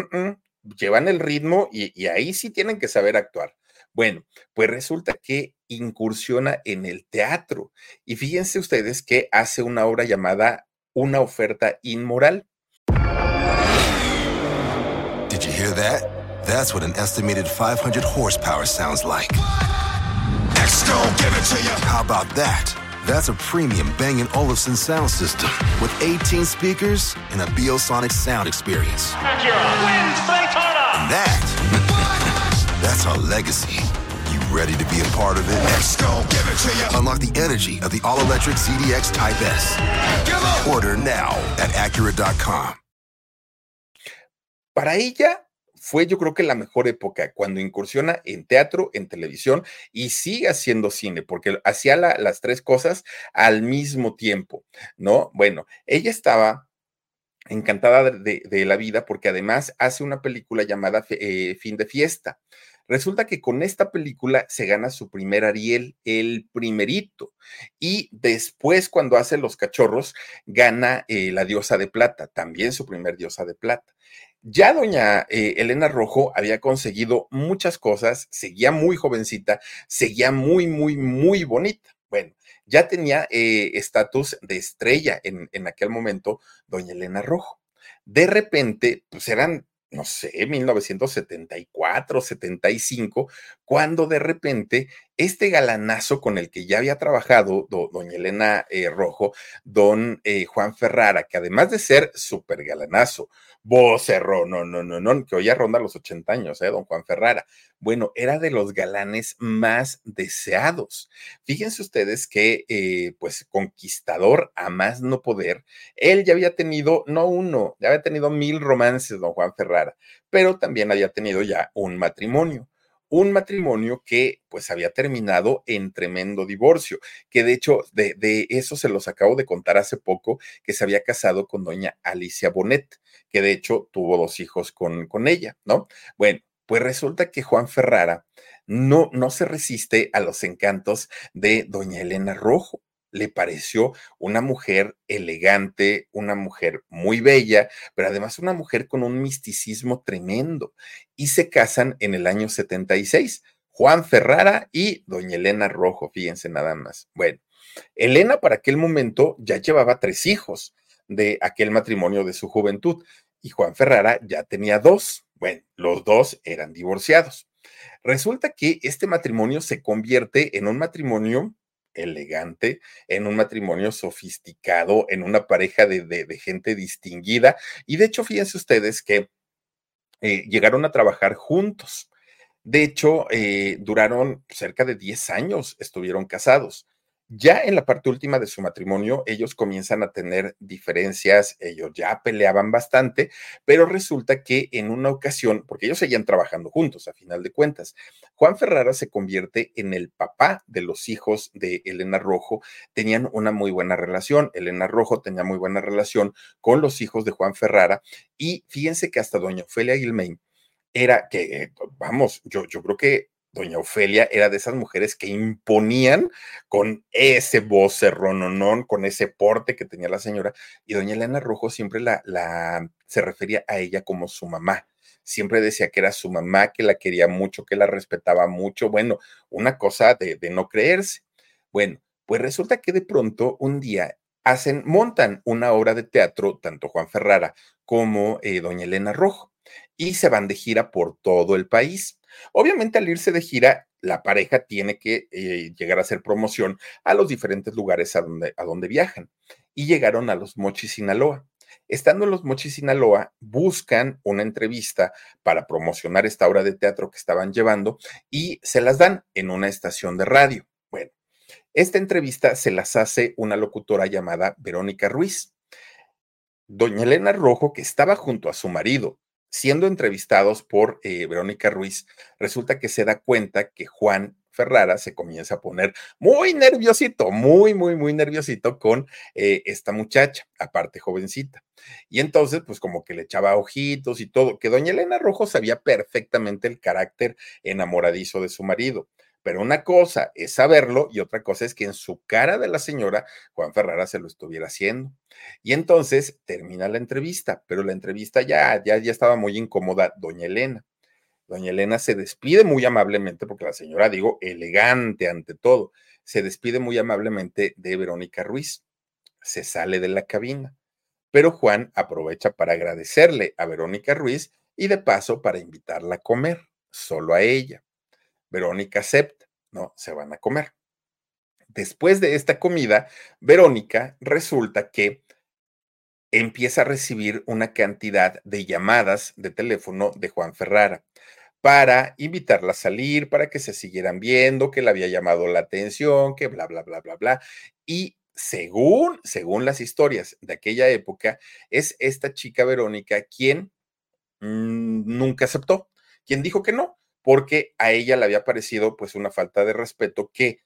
llevan el ritmo y ahí sí tienen que saber actuar. Bueno, pues resulta que incursiona en el teatro y fíjense ustedes que hace una obra llamada Una oferta inmoral. Did you hear that? That's what an estimated 500 horsepower sounds like. give it to you. How about that? That's a premium Bang & Olufsen sound system with 18 speakers and a Biosonic sound experience. And that That's our legacy. You ready to be a part of it? Let's go, give it to you. Unlock the energy of the all-electric ZDX Type S. Order now at Acura.com. Para ella fue yo creo que la mejor época cuando incursiona en teatro, en televisión y sigue haciendo cine, porque hacía la, las tres cosas al mismo tiempo, ¿no? Bueno, ella estaba encantada de, de, la vida porque además hace una película llamada eh, Fin de Fiesta. Resulta que con esta película se gana su primer Ariel, el primerito, y después cuando hace Los Cachorros gana eh, la diosa de plata, también su primer diosa de plata. Ya doña eh, Elena Rojo había conseguido muchas cosas, seguía muy jovencita, seguía muy, muy, muy bonita. Bueno, ya tenía eh, estatus de estrella en, en aquel momento, doña Elena Rojo. De repente, pues eran no sé, 1974, 75, cuando de repente este galanazo con el que ya había trabajado doña Elena eh, Rojo, don eh, Juan Ferrara, que además de ser súper galanazo, vocerro, no, no, no, no, que hoy ya ronda los 80 años, ¿eh? Don Juan Ferrara. Bueno, era de los galanes más deseados. Fíjense ustedes que, eh, pues, conquistador a más no poder, él ya había tenido, no uno, ya había tenido mil romances, don Juan Ferrara, pero también había tenido ya un matrimonio un matrimonio que pues había terminado en tremendo divorcio, que de hecho de, de, eso se los acabo de contar hace poco, que se había casado con doña Alicia Bonet, que de hecho tuvo dos hijos con, con ella, ¿no? Bueno, pues resulta que Juan Ferrara no, no se resiste a los encantos de doña Elena Rojo le pareció una mujer elegante, una mujer muy bella, pero además una mujer con un misticismo tremendo. Y se casan en el año 76, Juan Ferrara y doña Elena Rojo, fíjense nada más. Bueno, Elena para aquel momento ya llevaba tres hijos de aquel matrimonio de su juventud y Juan Ferrara ya tenía dos. Bueno, los dos eran divorciados. Resulta que este matrimonio se convierte en un matrimonio elegante, en un matrimonio sofisticado, en una pareja de, gente distinguida. Y de hecho, fíjense ustedes que eh, llegaron a trabajar juntos. De hecho, eh, duraron cerca de 10 años, estuvieron casados. Ya en la parte última de su matrimonio, ellos comienzan a tener diferencias, ellos ya peleaban bastante, pero resulta que en una ocasión, porque ellos seguían trabajando juntos a final de cuentas, Juan Ferrara se convierte en el papá de los hijos de Elena Rojo, tenían una muy buena relación, Elena Rojo tenía muy buena relación con los hijos de Juan Ferrara y fíjense que hasta doña Ofelia Gilmain era que, vamos, yo, yo creo que doña Ofelia era de esas mujeres que imponían con ese vocerrononón, con ese porte que tenía la señora, y doña Elena Rojo siempre la, la, se refería a ella como su mamá. Siempre decía que era su mamá, que la quería mucho, que la respetaba mucho. Bueno, una cosa de, de no creerse. Bueno, pues resulta que de pronto un día hacen, montan una obra de teatro, tanto Juan Ferrara como eh, doña Elena Rojo, y se van de gira por todo el país. Obviamente al irse de gira, la pareja tiene que eh, llegar a hacer promoción a los diferentes lugares a donde, a donde viajan. Y llegaron a los Mochis, Sinaloa. Estando en los Mochis, Sinaloa, buscan una entrevista para promocionar esta obra de teatro que estaban llevando y se las dan en una estación de radio. Bueno, esta entrevista se las hace una locutora llamada Verónica Ruiz. Doña Elena Rojo, que estaba junto a su marido, siendo entrevistados por eh, Verónica Ruiz, resulta que se da cuenta que Juan Ferrara se comienza a poner muy nerviosito, muy, muy, muy nerviosito con eh, esta muchacha, aparte jovencita. Y entonces, pues como que le echaba ojitos y todo, que doña Elena Rojo sabía perfectamente el carácter enamoradizo de su marido. Pero una cosa es saberlo y otra cosa es que en su cara de la señora Juan Ferrara se lo estuviera haciendo. Y entonces termina la entrevista, pero la entrevista ya, ya, ya estaba muy incómoda doña Elena. Doña Elena se despide muy amablemente, porque la señora, digo, elegante ante todo, se despide muy amablemente de Verónica Ruiz. Se sale de la cabina. Pero Juan aprovecha para agradecerle a Verónica Ruiz y de paso para invitarla a comer, solo a ella. Verónica acepta, Se van a comer. Después de esta comida, Verónica resulta que empieza a recibir una cantidad de llamadas de teléfono de Juan Ferrara para invitarla a salir, para que se siguieran viendo, que le había llamado la atención, que bla, bla, bla, bla, bla. Y según, según las historias de aquella época, es esta chica Verónica quien mm, nunca aceptó, quien dijo que no, porque a ella le había parecido pues una falta de respeto que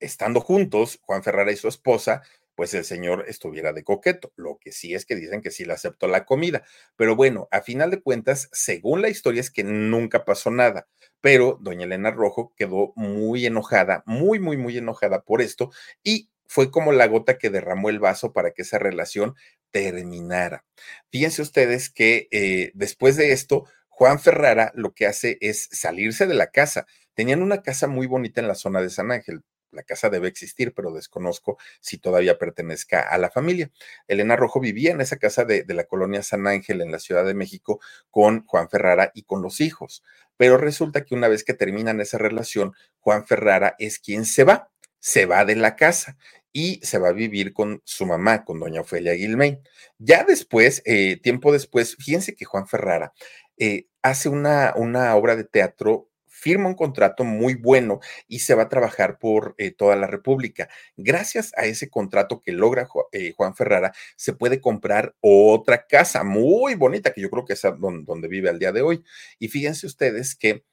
estando juntos, Juan Ferrara y su esposa, pues el señor estuviera de coqueto. Lo que sí es que dicen que sí le aceptó la comida. Pero bueno, a final de cuentas, según la historia es que nunca pasó nada. Pero doña Elena Rojo quedó muy enojada, muy, muy, muy enojada por esto y fue como la gota que derramó el vaso para que esa relación terminara. Fíjense ustedes que eh, después de esto, Juan Ferrara lo que hace es salirse de la casa. Tenían una casa muy bonita en la zona de San Ángel. La casa debe existir, pero desconozco si todavía pertenezca a la familia. Elena Rojo vivía en esa casa de, la colonia San Ángel en la Ciudad de México con Juan Ferrara y con los hijos. Pero resulta que una vez que terminan esa relación, Juan Ferrara es quien se va, se va de la casa y se va a vivir con su mamá, con doña Ofelia Gilmain. Ya después, eh, tiempo después, fíjense que Juan Ferrara eh, hace una, una obra de teatro firma un contrato muy bueno y se va a trabajar por eh, toda la República. Gracias a ese contrato que logra Juan Ferrara, se puede comprar otra casa muy bonita, que yo creo que es donde, vive al día de hoy. Y fíjense ustedes que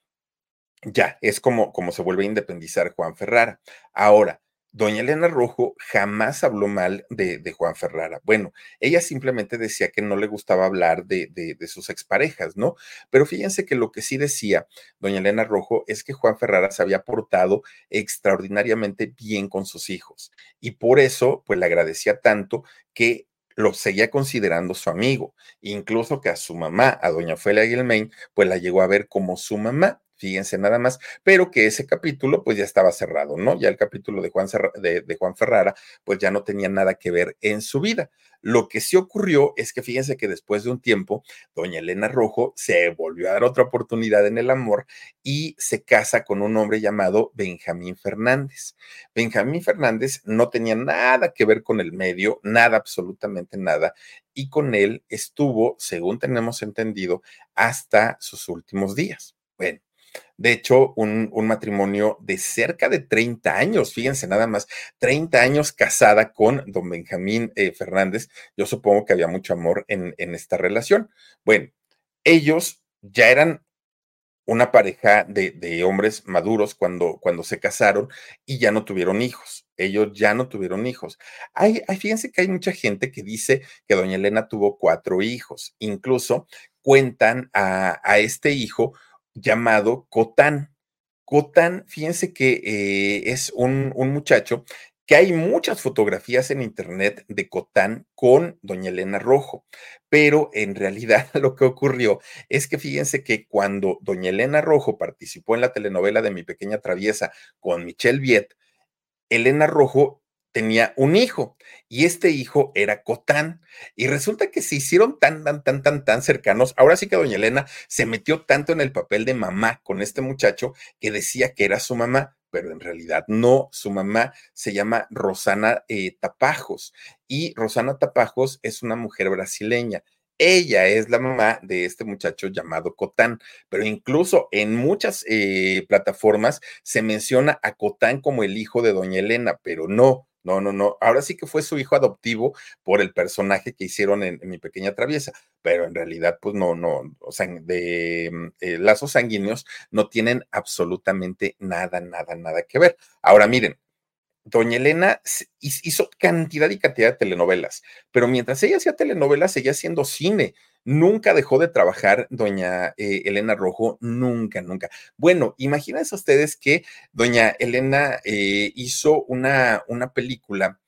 ya es como, como se vuelve a independizar Juan Ferrara. Ahora, Doña Elena Rojo jamás habló mal de, Juan Ferrara. Bueno, ella simplemente decía que no le gustaba hablar de, sus exparejas, ¿no? Pero fíjense que lo que sí decía doña Elena Rojo es que Juan Ferrara se había portado extraordinariamente bien con sus hijos y por eso, pues le agradecía tanto que lo seguía considerando su amigo, incluso que a su mamá, a doña Ofelia Guilmain, pues la llegó a ver como su mamá fíjense nada más, pero que ese capítulo pues ya estaba cerrado, ¿no? Ya el capítulo de Juan, Ferrara pues ya no tenía nada que ver en su vida. Lo que sí ocurrió es que fíjense que después de un tiempo, doña Elena Rojo se volvió a dar otra oportunidad en el amor y se casa con un hombre llamado Benjamín Fernández. Benjamín Fernández no tenía nada que ver con el medio, nada, absolutamente nada, y con él estuvo, según tenemos entendido, hasta sus últimos días. Bueno, de hecho, un, matrimonio de cerca de 30 años, fíjense nada más, 30 años casada con don Benjamín eh, Fernández. Yo supongo que había mucho amor en, esta relación. Bueno, ellos ya eran una pareja de, hombres maduros cuando, cuando se casaron y ya no tuvieron hijos. Ellos ya no tuvieron hijos. Hay, fíjense que hay mucha gente que dice que doña Elena tuvo cuatro hijos. Incluso cuentan a, a este hijo llamado Cotán. Cotán, fíjense que eh, es un, un, muchacho que hay muchas fotografías en internet de Cotán con doña Elena Rojo, pero en realidad lo que ocurrió es que fíjense que cuando doña Elena Rojo participó en la telenovela de Mi Pequeña Traviesa con Michelle Viet, Elena Rojo tenía un hijo y este hijo era Cotán. Y resulta que se hicieron tan, tan, tan, tan, tan cercanos. Ahora sí que doña Elena se metió tanto en el papel de mamá con este muchacho que decía que era su mamá, pero en realidad no, su mamá se llama Rosana eh, Tapajos y Rosana Tapajos es una mujer brasileña. Ella es la mamá de este muchacho llamado Cotán, pero incluso en muchas eh, plataformas se menciona a Cotán como el hijo de doña Elena, pero no, no, no, no. Ahora sí que fue su hijo adoptivo por el personaje que hicieron en, mi pequeña traviesa, pero en realidad, pues no, no, o sea, de mm, eh, lazos sanguíneos no tienen absolutamente nada, nada, nada que ver. Ahora miren, Doña Elena hizo cantidad y cantidad de telenovelas, pero mientras ella hacía telenovelas, seguía haciendo cine. Nunca dejó de trabajar doña eh, Elena Rojo, nunca, nunca. Bueno, imagínense ustedes que doña Elena eh, hizo una, una película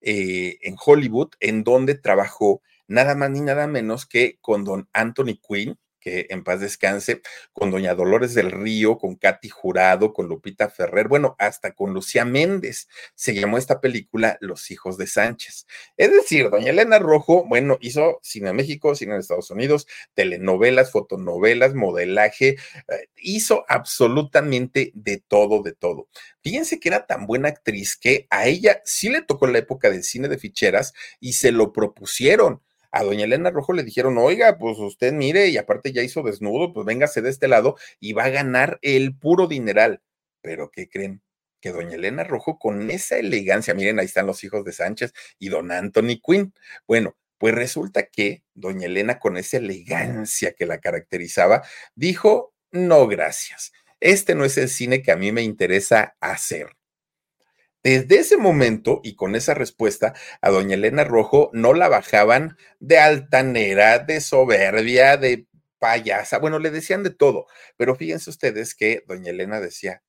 eh, en Hollywood en donde trabajó nada más ni nada menos que con don Anthony Quinn, que en paz descanse, con doña Dolores del Río, con Katy Jurado, con Lupita Ferrer, bueno, hasta con Lucía Méndez. Se llamó esta película Los hijos de Sánchez. Es decir, doña Elena Rojo, bueno, hizo cine en México, cine en Estados Unidos, telenovelas, fotonovelas, modelaje, eh, hizo absolutamente de todo, de todo. Fíjense que era tan buena actriz que a ella sí le tocó la época del cine de ficheras y se lo propusieron a doña Elena Rojo le dijeron, oiga, pues usted mire, y aparte ya hizo desnudo, pues véngase de este lado y va a ganar el puro dineral. Pero ¿qué creen? Que doña Elena Rojo con esa elegancia, miren, ahí están los hijos de Sánchez y don Anthony Quinn. Bueno, pues resulta que doña Elena con esa elegancia que la caracterizaba, dijo, no, gracias. Este no es el cine que a mí me interesa hacer. Desde ese momento y con esa respuesta, a doña Elena Rojo no la bajaban de altanera, de soberbia, de payasa, bueno, le decían de todo, pero fíjense ustedes que doña Elena decía.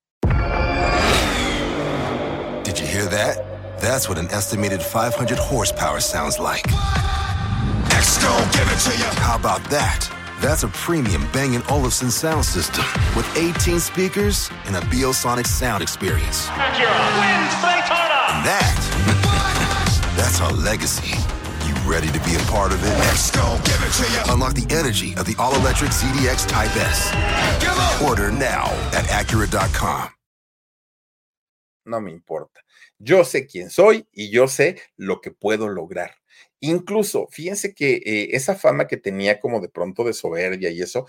Did you hear that? That's what an estimated 500 horsepower sounds like. give it to you. How about that? That's a premium Bang & Olufsen sound system with 18 speakers and a Biosonic sound experience. Acura wins Daytona. And that, that's our legacy. You Ready to be a part of it? Let's go, give it to you. Unlock the energy of the all-electric ZDX Type S. Order now at Acura.com. No me importa. Yo sé quién soy y yo sé lo que puedo lograr. Incluso, fíjense que eh, esa fama que tenía como de pronto de soberbia y eso,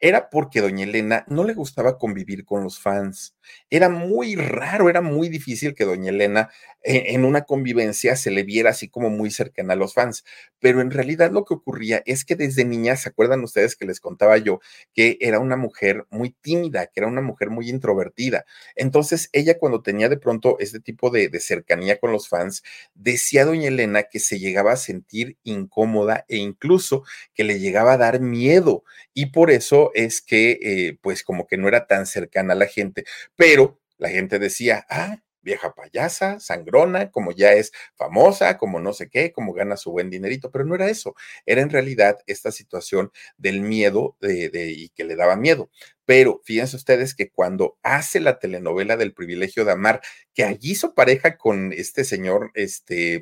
era porque doña Elena no le gustaba convivir con los fans. Era muy raro, era muy difícil que doña Elena eh, en una convivencia se le viera así como muy cercana a los fans. Pero en realidad lo que ocurría es que desde niña, ¿se acuerdan ustedes que les contaba yo que era una mujer muy tímida, que era una mujer muy introvertida? Entonces ella cuando tenía de pronto este tipo de, cercanía con los fans, decía doña Elena que se llegaba a sentir incómoda e incluso que le llegaba a dar miedo. Y por eso es que eh, pues como que no era tan cercana a la gente, pero la gente decía, ah, vieja payasa, sangrona, como ya es famosa, como no sé qué, como gana su buen dinerito, pero no era eso, era en realidad esta situación del miedo de, y que le daba miedo. Pero fíjense ustedes que cuando hace la telenovela del privilegio de amar, que allí hizo pareja con este señor, este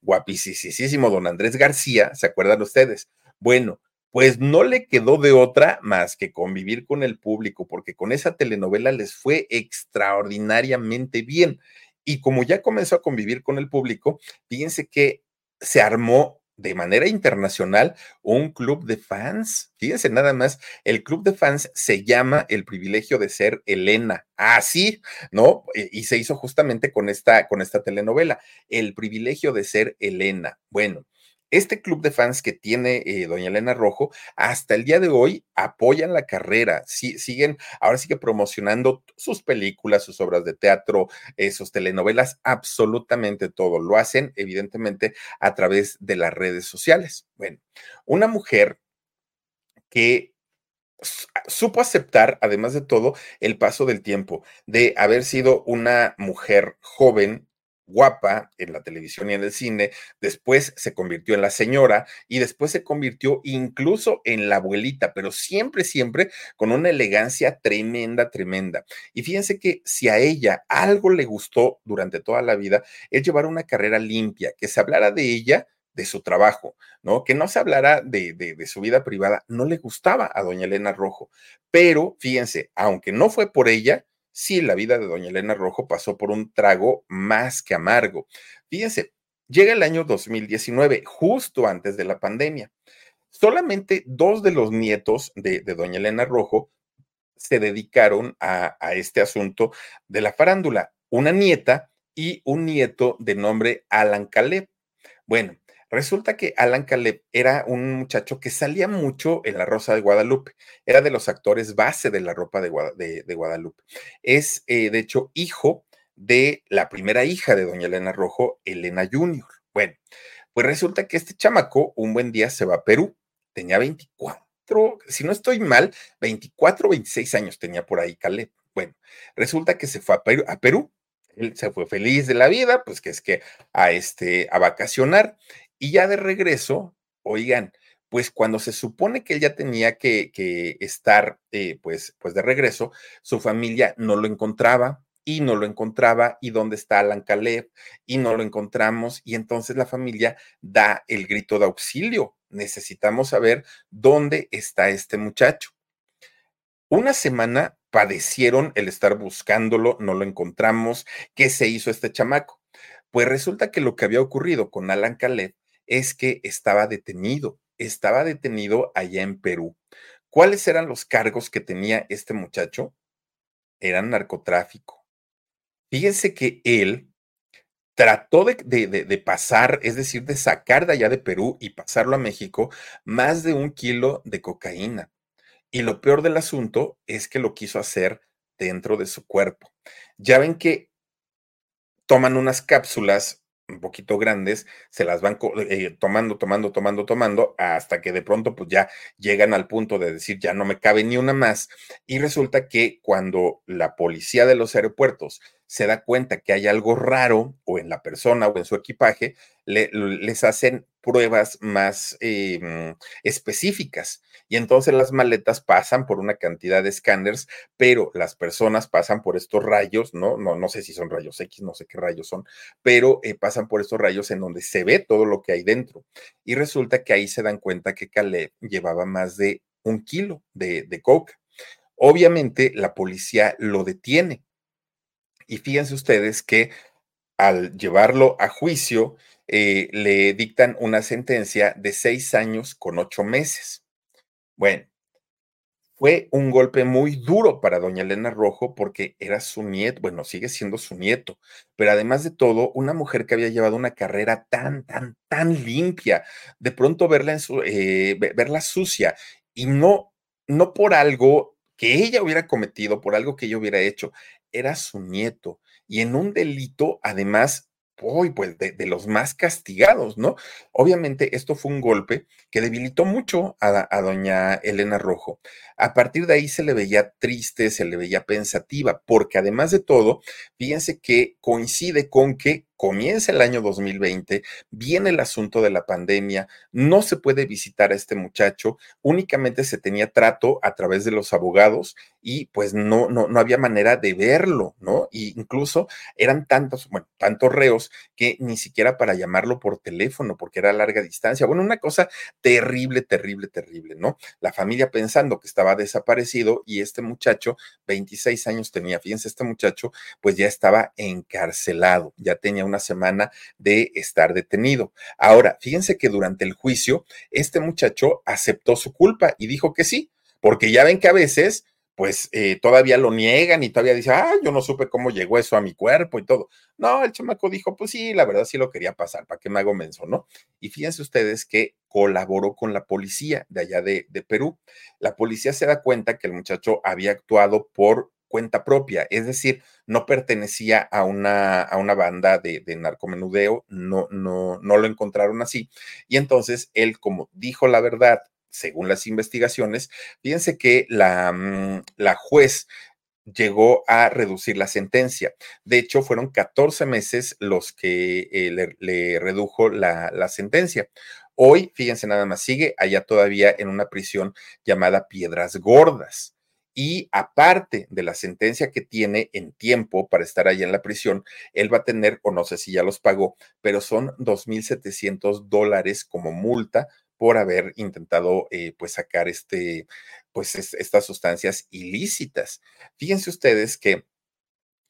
guapísimo don Andrés García, ¿se acuerdan ustedes? Bueno, pues no le quedó de otra más que convivir con el público, porque con esa telenovela les fue extraordinariamente bien. Y como ya comenzó a convivir con el público, fíjense que se armó de manera internacional un club de fans. Fíjense nada más, el club de fans se llama El privilegio de ser Elena. Así, ah, ¿no? Y se hizo justamente con esta, con esta telenovela, El privilegio de ser Elena. Bueno, este club de fans que tiene eh, doña Elena Rojo, hasta el día de hoy apoyan la carrera, sí, siguen ahora sigue promocionando sus películas, sus obras de teatro, eh, sus telenovelas, absolutamente todo. Lo hacen evidentemente a través de las redes sociales. Bueno, una mujer que supo aceptar, además de todo, el paso del tiempo, de haber sido una mujer joven, guapa en la televisión y en el cine, después se convirtió en la señora y después se convirtió incluso en la abuelita, pero siempre, siempre con una elegancia tremenda, tremenda. Y fíjense que si a ella algo le gustó durante toda la vida, es llevar una carrera limpia, que se hablara de ella de su trabajo, ¿no? Que no se hablara de, de, de, su vida privada, no le gustaba a doña Elena Rojo. Pero fíjense, aunque no fue por ella, sí, la vida de doña Elena Rojo pasó por un trago más que amargo. Fíjense, llega el año 2019, justo antes de la pandemia. Solamente dos de los nietos de, doña Elena Rojo se dedicaron a, a este asunto de la farándula. Una nieta y un nieto de nombre Alan Caleb. Bueno, Resulta que Alan Caleb era un muchacho que salía mucho en La Rosa de Guadalupe. Era de los actores base de la ropa de, Guadalupe. Es, eh, de hecho, hijo de la primera hija de doña Elena Rojo, Elena Junior. Bueno, pues resulta que este chamaco un buen día se va a Perú. Tenía 24, si no estoy mal, 24 26 años tenía por ahí Caleb. Bueno, resulta que se fue a Perú, a Perú él se fue feliz de la vida, pues que es que a este a vacacionar y ya de regreso, oigan, pues cuando se supone que él ya tenía que, que estar eh, pues, pues de regreso, su familia no lo encontraba y no lo encontraba y dónde está Alan Caleb y no lo encontramos y entonces la familia da el grito de auxilio. Necesitamos saber dónde está este muchacho. Una semana padecieron el estar buscándolo, no lo encontramos, ¿qué se hizo este chamaco? Pues resulta que lo que había ocurrido con Alan Caleb es que estaba detenido, estaba detenido allá en Perú. ¿Cuáles eran los cargos que tenía este muchacho? Eran narcotráfico. Fíjense que él trató de, de, de, pasar, es decir, de sacar de allá de Perú y pasarlo a México más de un kilo de cocaína. Y lo peor del asunto es que lo quiso hacer dentro de su cuerpo. Ya ven que toman unas cápsulas un poquito grandes, se las van eh, tomando, tomando, tomando, tomando, hasta que de pronto pues ya llegan al punto de decir ya no me cabe ni una más. Y resulta que cuando la policía de los aeropuertos se da cuenta que hay algo raro o en la persona o en su equipaje, les hacen pruebas más eh, específicas. Y entonces las maletas pasan por una cantidad de escáneres, pero las personas pasan por estos rayos, ¿no? No, no sé si son rayos X, no sé qué rayos son, pero eh, pasan por estos rayos en donde se ve todo lo que hay dentro. Y resulta que ahí se dan cuenta que Caleb llevaba más de un kilo de, de coca. Obviamente la policía lo detiene. Y fíjense ustedes que al llevarlo a juicio, eh, le dictan una sentencia de seis años con ocho meses. Bueno, fue un golpe muy duro para doña Elena Rojo porque era su nieto, bueno, sigue siendo su nieto, pero además de todo, una mujer que había llevado una carrera tan, tan, tan limpia, de pronto verla, en su, eh, verla sucia y no, no por algo que ella hubiera cometido, por algo que ella hubiera hecho, era su nieto y en un delito, además, uy, pues de, los más castigados, ¿no? Obviamente esto fue un golpe que debilitó mucho a, a, doña Elena Rojo. A partir de ahí se le veía triste, se le veía pensativa, porque además de todo, fíjense que coincide con que comienza el año 2020, viene el asunto de la pandemia, no se puede visitar a este muchacho, únicamente se tenía trato a través de los abogados y pues no, no, no había manera de verlo, ¿no? Y incluso eran tantos, bueno, tantos reos que ni siquiera para llamarlo por teléfono, porque era a larga distancia. Bueno, una cosa terrible, terrible, terrible, ¿no? La familia pensando que estaba desaparecido y este muchacho, 26 años tenía, fíjense, este muchacho pues ya estaba encarcelado, ya tenía una semana de estar detenido. Ahora, fíjense que durante el juicio, este muchacho aceptó su culpa y dijo que sí, porque ya ven que a veces pues eh, todavía lo niegan y todavía dice, ah, yo no supe cómo llegó eso a mi cuerpo y todo. No, el chamaco dijo, pues sí, la verdad sí lo quería pasar, ¿para qué me hago menso, no? Y fíjense ustedes que colaboró con la policía de allá de, de Perú. La policía se da cuenta que el muchacho había actuado por cuenta propia, es decir, no pertenecía a una, a una banda de, de, narcomenudeo, no, no, no lo encontraron así. Y entonces él, como dijo la verdad, según las investigaciones, fíjense que la, mm, la juez llegó a reducir la sentencia. De hecho, fueron 14 meses los que eh, le, le, redujo la, la sentencia. Hoy, fíjense nada más, sigue allá todavía en una prisión llamada Piedras Gordas. Y aparte de la sentencia que tiene en tiempo para estar ahí en la prisión, él va a tener, o no sé si ya los pagó, pero son 2.700 dólares como multa por haber intentado eh, pues sacar este, pues es, estas sustancias ilícitas. Fíjense ustedes que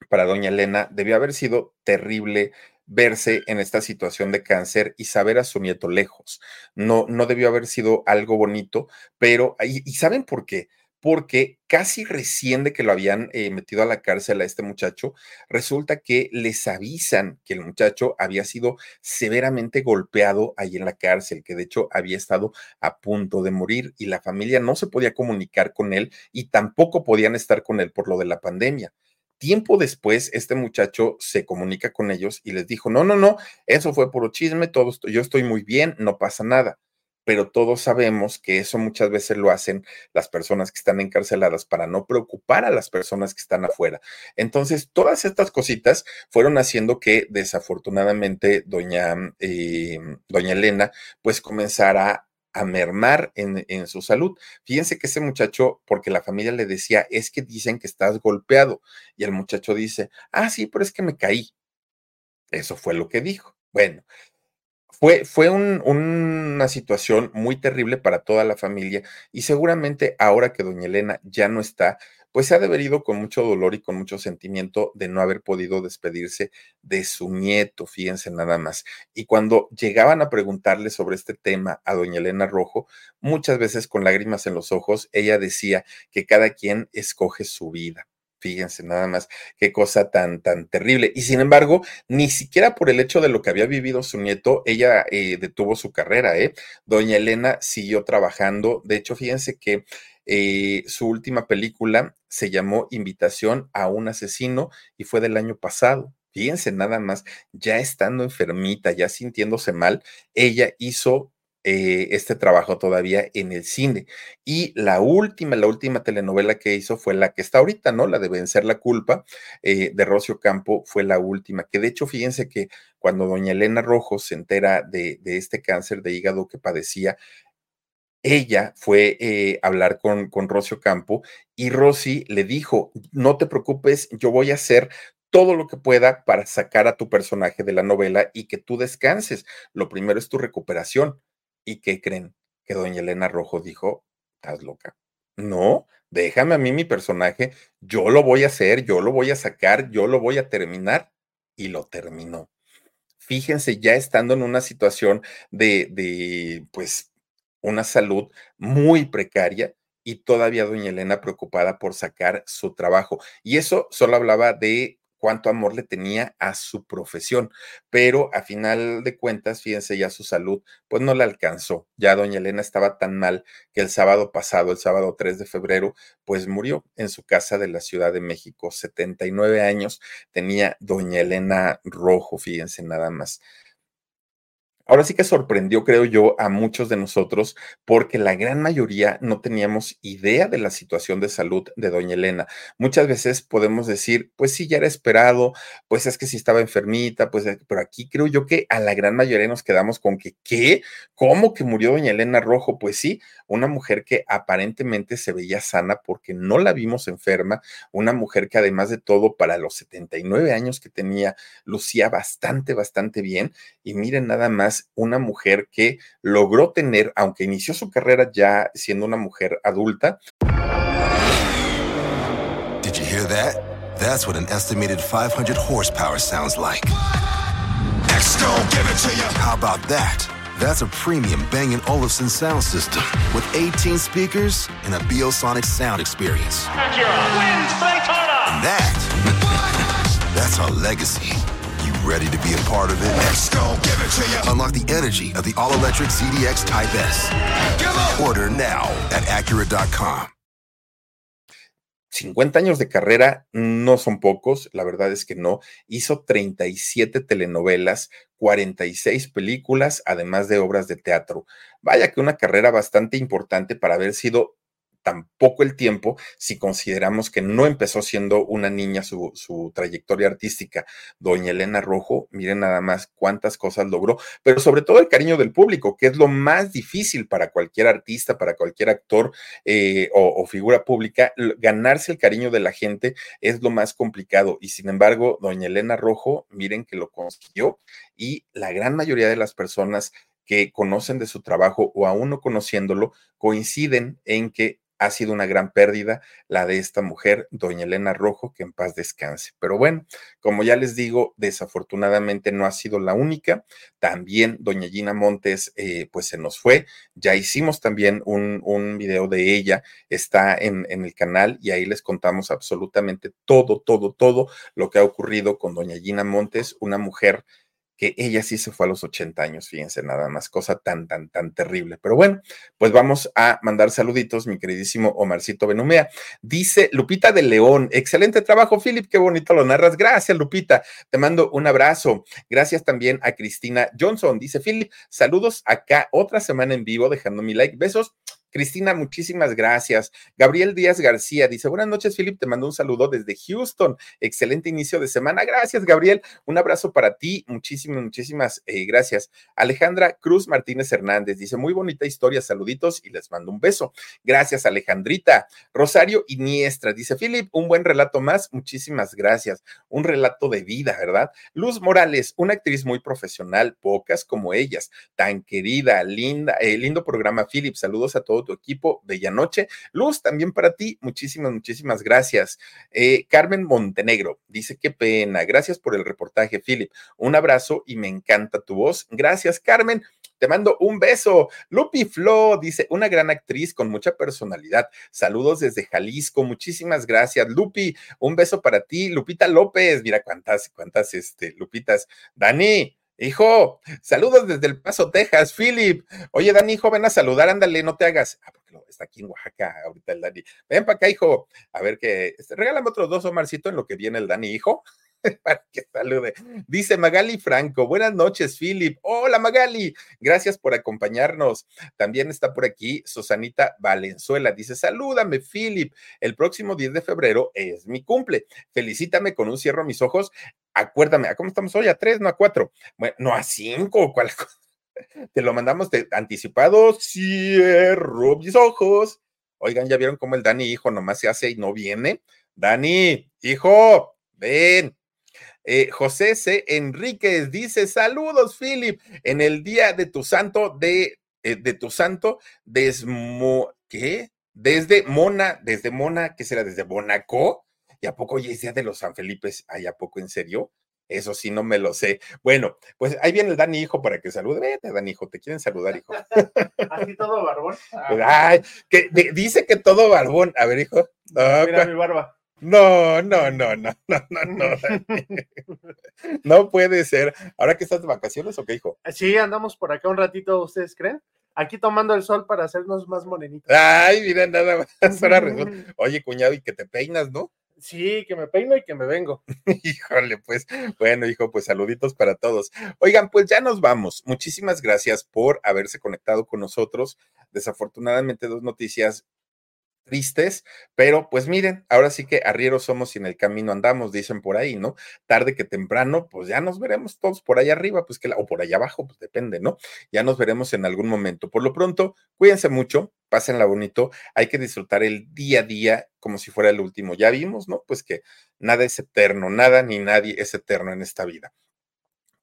para doña Elena debió haber sido terrible verse en esta situación de cáncer y saber a su nieto lejos. No, no debió haber sido algo bonito, pero, y ¿saben por qué? Porque casi recién de que lo habían eh, metido a la cárcel a este muchacho, resulta que les avisan que el muchacho había sido severamente golpeado ahí en la cárcel, que de hecho había estado a punto de morir y la familia no se podía comunicar con él y tampoco podían estar con él por lo de la pandemia. Tiempo después, este muchacho se comunica con ellos y les dijo, no, no, no, eso fue puro chisme, todo, yo estoy muy bien, no pasa nada pero todos sabemos que eso muchas veces lo hacen las personas que están encarceladas para no preocupar a las personas que están afuera. Entonces, todas estas cositas fueron haciendo que desafortunadamente doña, eh, doña Elena pues comenzara a mermar en, en, su salud. Fíjense que ese muchacho, porque la familia le decía, es que dicen que estás golpeado. Y el muchacho dice, ah, sí, pero es que me caí. Eso fue lo que dijo. Bueno, fue, fue un, una situación muy terrible para toda la familia y seguramente ahora que doña Elena ya no está, pues se ha devenido con mucho dolor y con mucho sentimiento de no haber podido despedirse de su nieto, fíjense nada más. Y cuando llegaban a preguntarle sobre este tema a doña Elena Rojo, muchas veces con lágrimas en los ojos, ella decía que cada quien escoge su vida. Fíjense nada más, qué cosa tan, tan terrible. Y sin embargo, ni siquiera por el hecho de lo que había vivido su nieto, ella eh, detuvo su carrera, ¿eh? Doña Elena siguió trabajando. De hecho, fíjense que eh, su última película se llamó Invitación a un asesino y fue del año pasado. Fíjense nada más, ya estando enfermita, ya sintiéndose mal, ella hizo eh, este trabajo todavía en el cine. Y la última, la última telenovela que hizo fue la que está ahorita, ¿no? La de Vencer la Culpa eh, de Rocio Campo fue la última, que de hecho, fíjense que cuando doña Elena Rojo se entera de, este cáncer de hígado que padecía, ella fue eh, a hablar con, con Rocio Campo y Rosy le dijo, no te preocupes, yo voy a hacer todo lo que pueda para sacar a tu personaje de la novela y que tú descanses. Lo primero es tu recuperación. ¿Y qué creen? Que doña Elena Rojo dijo, estás loca. No, déjame a mí mi personaje, yo lo voy a hacer, yo lo voy a sacar, yo lo voy a terminar y lo terminó. Fíjense, ya estando en una situación de, de pues, una salud muy precaria y todavía doña Elena preocupada por sacar su trabajo. Y eso solo hablaba de cuánto amor le tenía a su profesión, pero a final de cuentas, fíjense, ya su salud pues no le alcanzó. Ya doña Elena estaba tan mal que el sábado pasado, el sábado 3 de febrero, pues murió en su casa de la Ciudad de México, 79 años tenía doña Elena Rojo, fíjense nada más. Ahora sí que sorprendió, creo yo, a muchos de nosotros porque la gran mayoría no teníamos idea de la situación de salud de doña Elena. Muchas veces podemos decir, pues sí, ya era esperado, pues es que si estaba enfermita, pues, eh, pero aquí creo yo que a la gran mayoría nos quedamos con que, ¿qué? ¿Cómo que murió doña Elena Rojo? Pues sí, una mujer que aparentemente se veía sana porque no la vimos enferma, una mujer que además de todo, para los 79 años que tenía, lucía bastante, bastante bien. Y miren nada más una mujer que logró tener, aunque inició su carrera ya siendo una mujer adulta. Did you hear that? That's what an estimated 500 horsepower sounds like. Next, give it to you. How about that? That's a premium Bang & Olufsen sound system with 18 speakers and a Biosonic sound experience. And that, that's our legacy. Ready to be a part of it? Let's go, give it to you. Unlock the energy of the all-electric ZDX Type S. Order now at Acura.com. 50 años de carrera no son pocos, la verdad es que no. Hizo 37 telenovelas, 46 películas, además de obras de teatro. Vaya que una carrera bastante importante para haber sido tampoco el tiempo si consideramos que no empezó siendo una niña su, su, trayectoria artística. Doña Elena Rojo, miren nada más cuántas cosas logró, pero sobre todo el cariño del público, que es lo más difícil para cualquier artista, para cualquier actor eh, o, o figura pública, ganarse el cariño de la gente es lo más complicado. Y sin embargo, doña Elena Rojo, miren que lo consiguió y la gran mayoría de las personas que conocen de su trabajo o aún no conociéndolo, coinciden en que ha sido una gran pérdida la de esta mujer, doña Elena Rojo, que en paz descanse. Pero bueno, como ya les digo, desafortunadamente no ha sido la única. También doña Gina Montes, eh, pues se nos fue. Ya hicimos también un, un video de ella, está en, en el canal y ahí les contamos absolutamente todo, todo, todo lo que ha ocurrido con doña Gina Montes, una mujer que ella sí se fue a los 80 años, fíjense nada más, cosa tan, tan, tan terrible. Pero bueno, pues vamos a mandar saluditos, mi queridísimo Omarcito Benumea. Dice Lupita de León, excelente trabajo, Philip, qué bonito lo narras. Gracias, Lupita, te mando un abrazo. Gracias también a Cristina Johnson, dice Philip, saludos acá, otra semana en vivo, dejando mi like, besos. Cristina, muchísimas gracias. Gabriel Díaz García dice, buenas noches, Philip, te mando un saludo desde Houston. Excelente inicio de semana. Gracias, Gabriel. Un abrazo para ti. Muchísimas, muchísimas eh, gracias. Alejandra Cruz Martínez Hernández dice, muy bonita historia, saluditos y les mando un beso. Gracias, Alejandrita. Rosario Iniestra dice, Philip, un buen relato más. Muchísimas gracias. Un relato de vida, ¿verdad? Luz Morales, una actriz muy profesional, pocas como ellas, tan querida, linda, eh, lindo programa, Philip. Saludos a todos tu equipo. Bella noche. Luz, también para ti. Muchísimas, muchísimas gracias. Eh, Carmen Montenegro dice, qué pena. Gracias por el reportaje, Philip. Un abrazo y me encanta tu voz. Gracias, Carmen. Te mando un beso. Lupi Flo dice, una gran actriz con mucha personalidad. Saludos desde Jalisco. Muchísimas gracias, Lupi. Un beso para ti, Lupita López. Mira cuántas, cuántas, este, Lupitas. Dani, Hijo, saludos desde El Paso, Texas, Philip. Oye, Dani, hijo, ven a saludar, ándale, no te hagas. Ah, porque está aquí en Oaxaca ahorita el Dani. Ven para acá, hijo. A ver que, este, regálame otros dos, Omarcito, en lo que viene el Dani, hijo. para que salude. Dice Magali Franco, buenas noches, Philip. Hola, Magali, gracias por acompañarnos. También está por aquí Susanita Valenzuela. Dice, salúdame, Philip. El próximo 10 de febrero es mi cumple. Felicítame con un cierro a mis ojos. Acuérdame, ¿a cómo estamos hoy? ¿A tres, no a cuatro? Bueno, no a cinco, ¿cuál Te lo mandamos de anticipado. Cierro mis ojos. Oigan, ¿ya vieron cómo el Dani hijo nomás se hace y no viene? Dani, hijo, ven. Eh, José C. Enríquez dice: Saludos, Philip, en el día de tu santo, de, eh, de tu santo, desmo, ¿qué? Desde Mona, desde Mona, ¿qué será? Desde Monaco. ¿Y a poco hoy es día de los San Felipes? ¿Ay, a poco en serio? Eso sí, no me lo sé. Bueno, pues ahí viene el Dani Hijo para que salude. Vete, Dani Hijo, te quieren saludar, hijo. Así todo barbón. Ay, que dice que todo barbón. A ver, hijo. No, Mira mi barba. No, no, no, no, no, no, no. no puede ser. ¿Ahora que estás de vacaciones o qué, hijo? Sí, andamos por acá un ratito, ¿ustedes creen? Aquí tomando el sol para hacernos más morenitos. Ay, mira, nada más. Oye, cuñado, y que te peinas, ¿no? Sí, que me peino y que me vengo. Híjole, pues, bueno, hijo, pues saluditos para todos. Oigan, pues ya nos vamos. Muchísimas gracias por haberse conectado con nosotros. Desafortunadamente, dos noticias tristes, pero pues miren, ahora sí que arrieros somos y en el camino andamos, dicen por ahí, ¿no? Tarde que temprano, pues ya nos veremos todos por allá arriba, pues que o por allá abajo, pues depende, ¿no? Ya nos veremos en algún momento. Por lo pronto, cuídense mucho, pásenla bonito, hay que disfrutar el día a día como si fuera el último. Ya vimos, ¿no? Pues que nada es eterno, nada ni nadie es eterno en esta vida.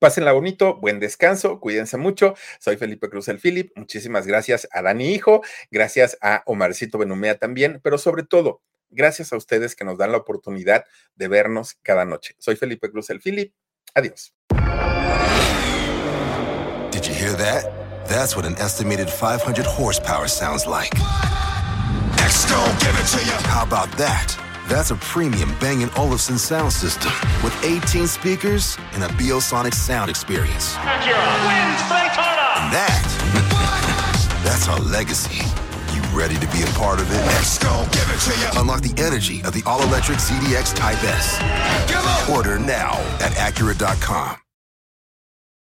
Pásenla bonito, buen descanso, cuídense mucho. Soy Felipe Cruz el Philip. Muchísimas gracias a Dani Hijo, gracias a Omarcito Benumea también, pero sobre todo, gracias a ustedes que nos dan la oportunidad de vernos cada noche. Soy Felipe Cruz el Philip. Adiós. Did you hear that? That's what an estimated 500 horsepower sounds like. give it to you. How about that? That's a premium Bang & Olufsen sound system with 18 speakers and a Biosonic sound experience. Acura wins Daytona. And that, that's our legacy. You ready to be a part of it? Let's go, give it to you. Unlock the energy of the all-electric CDX Type S. Order now at Acura.com.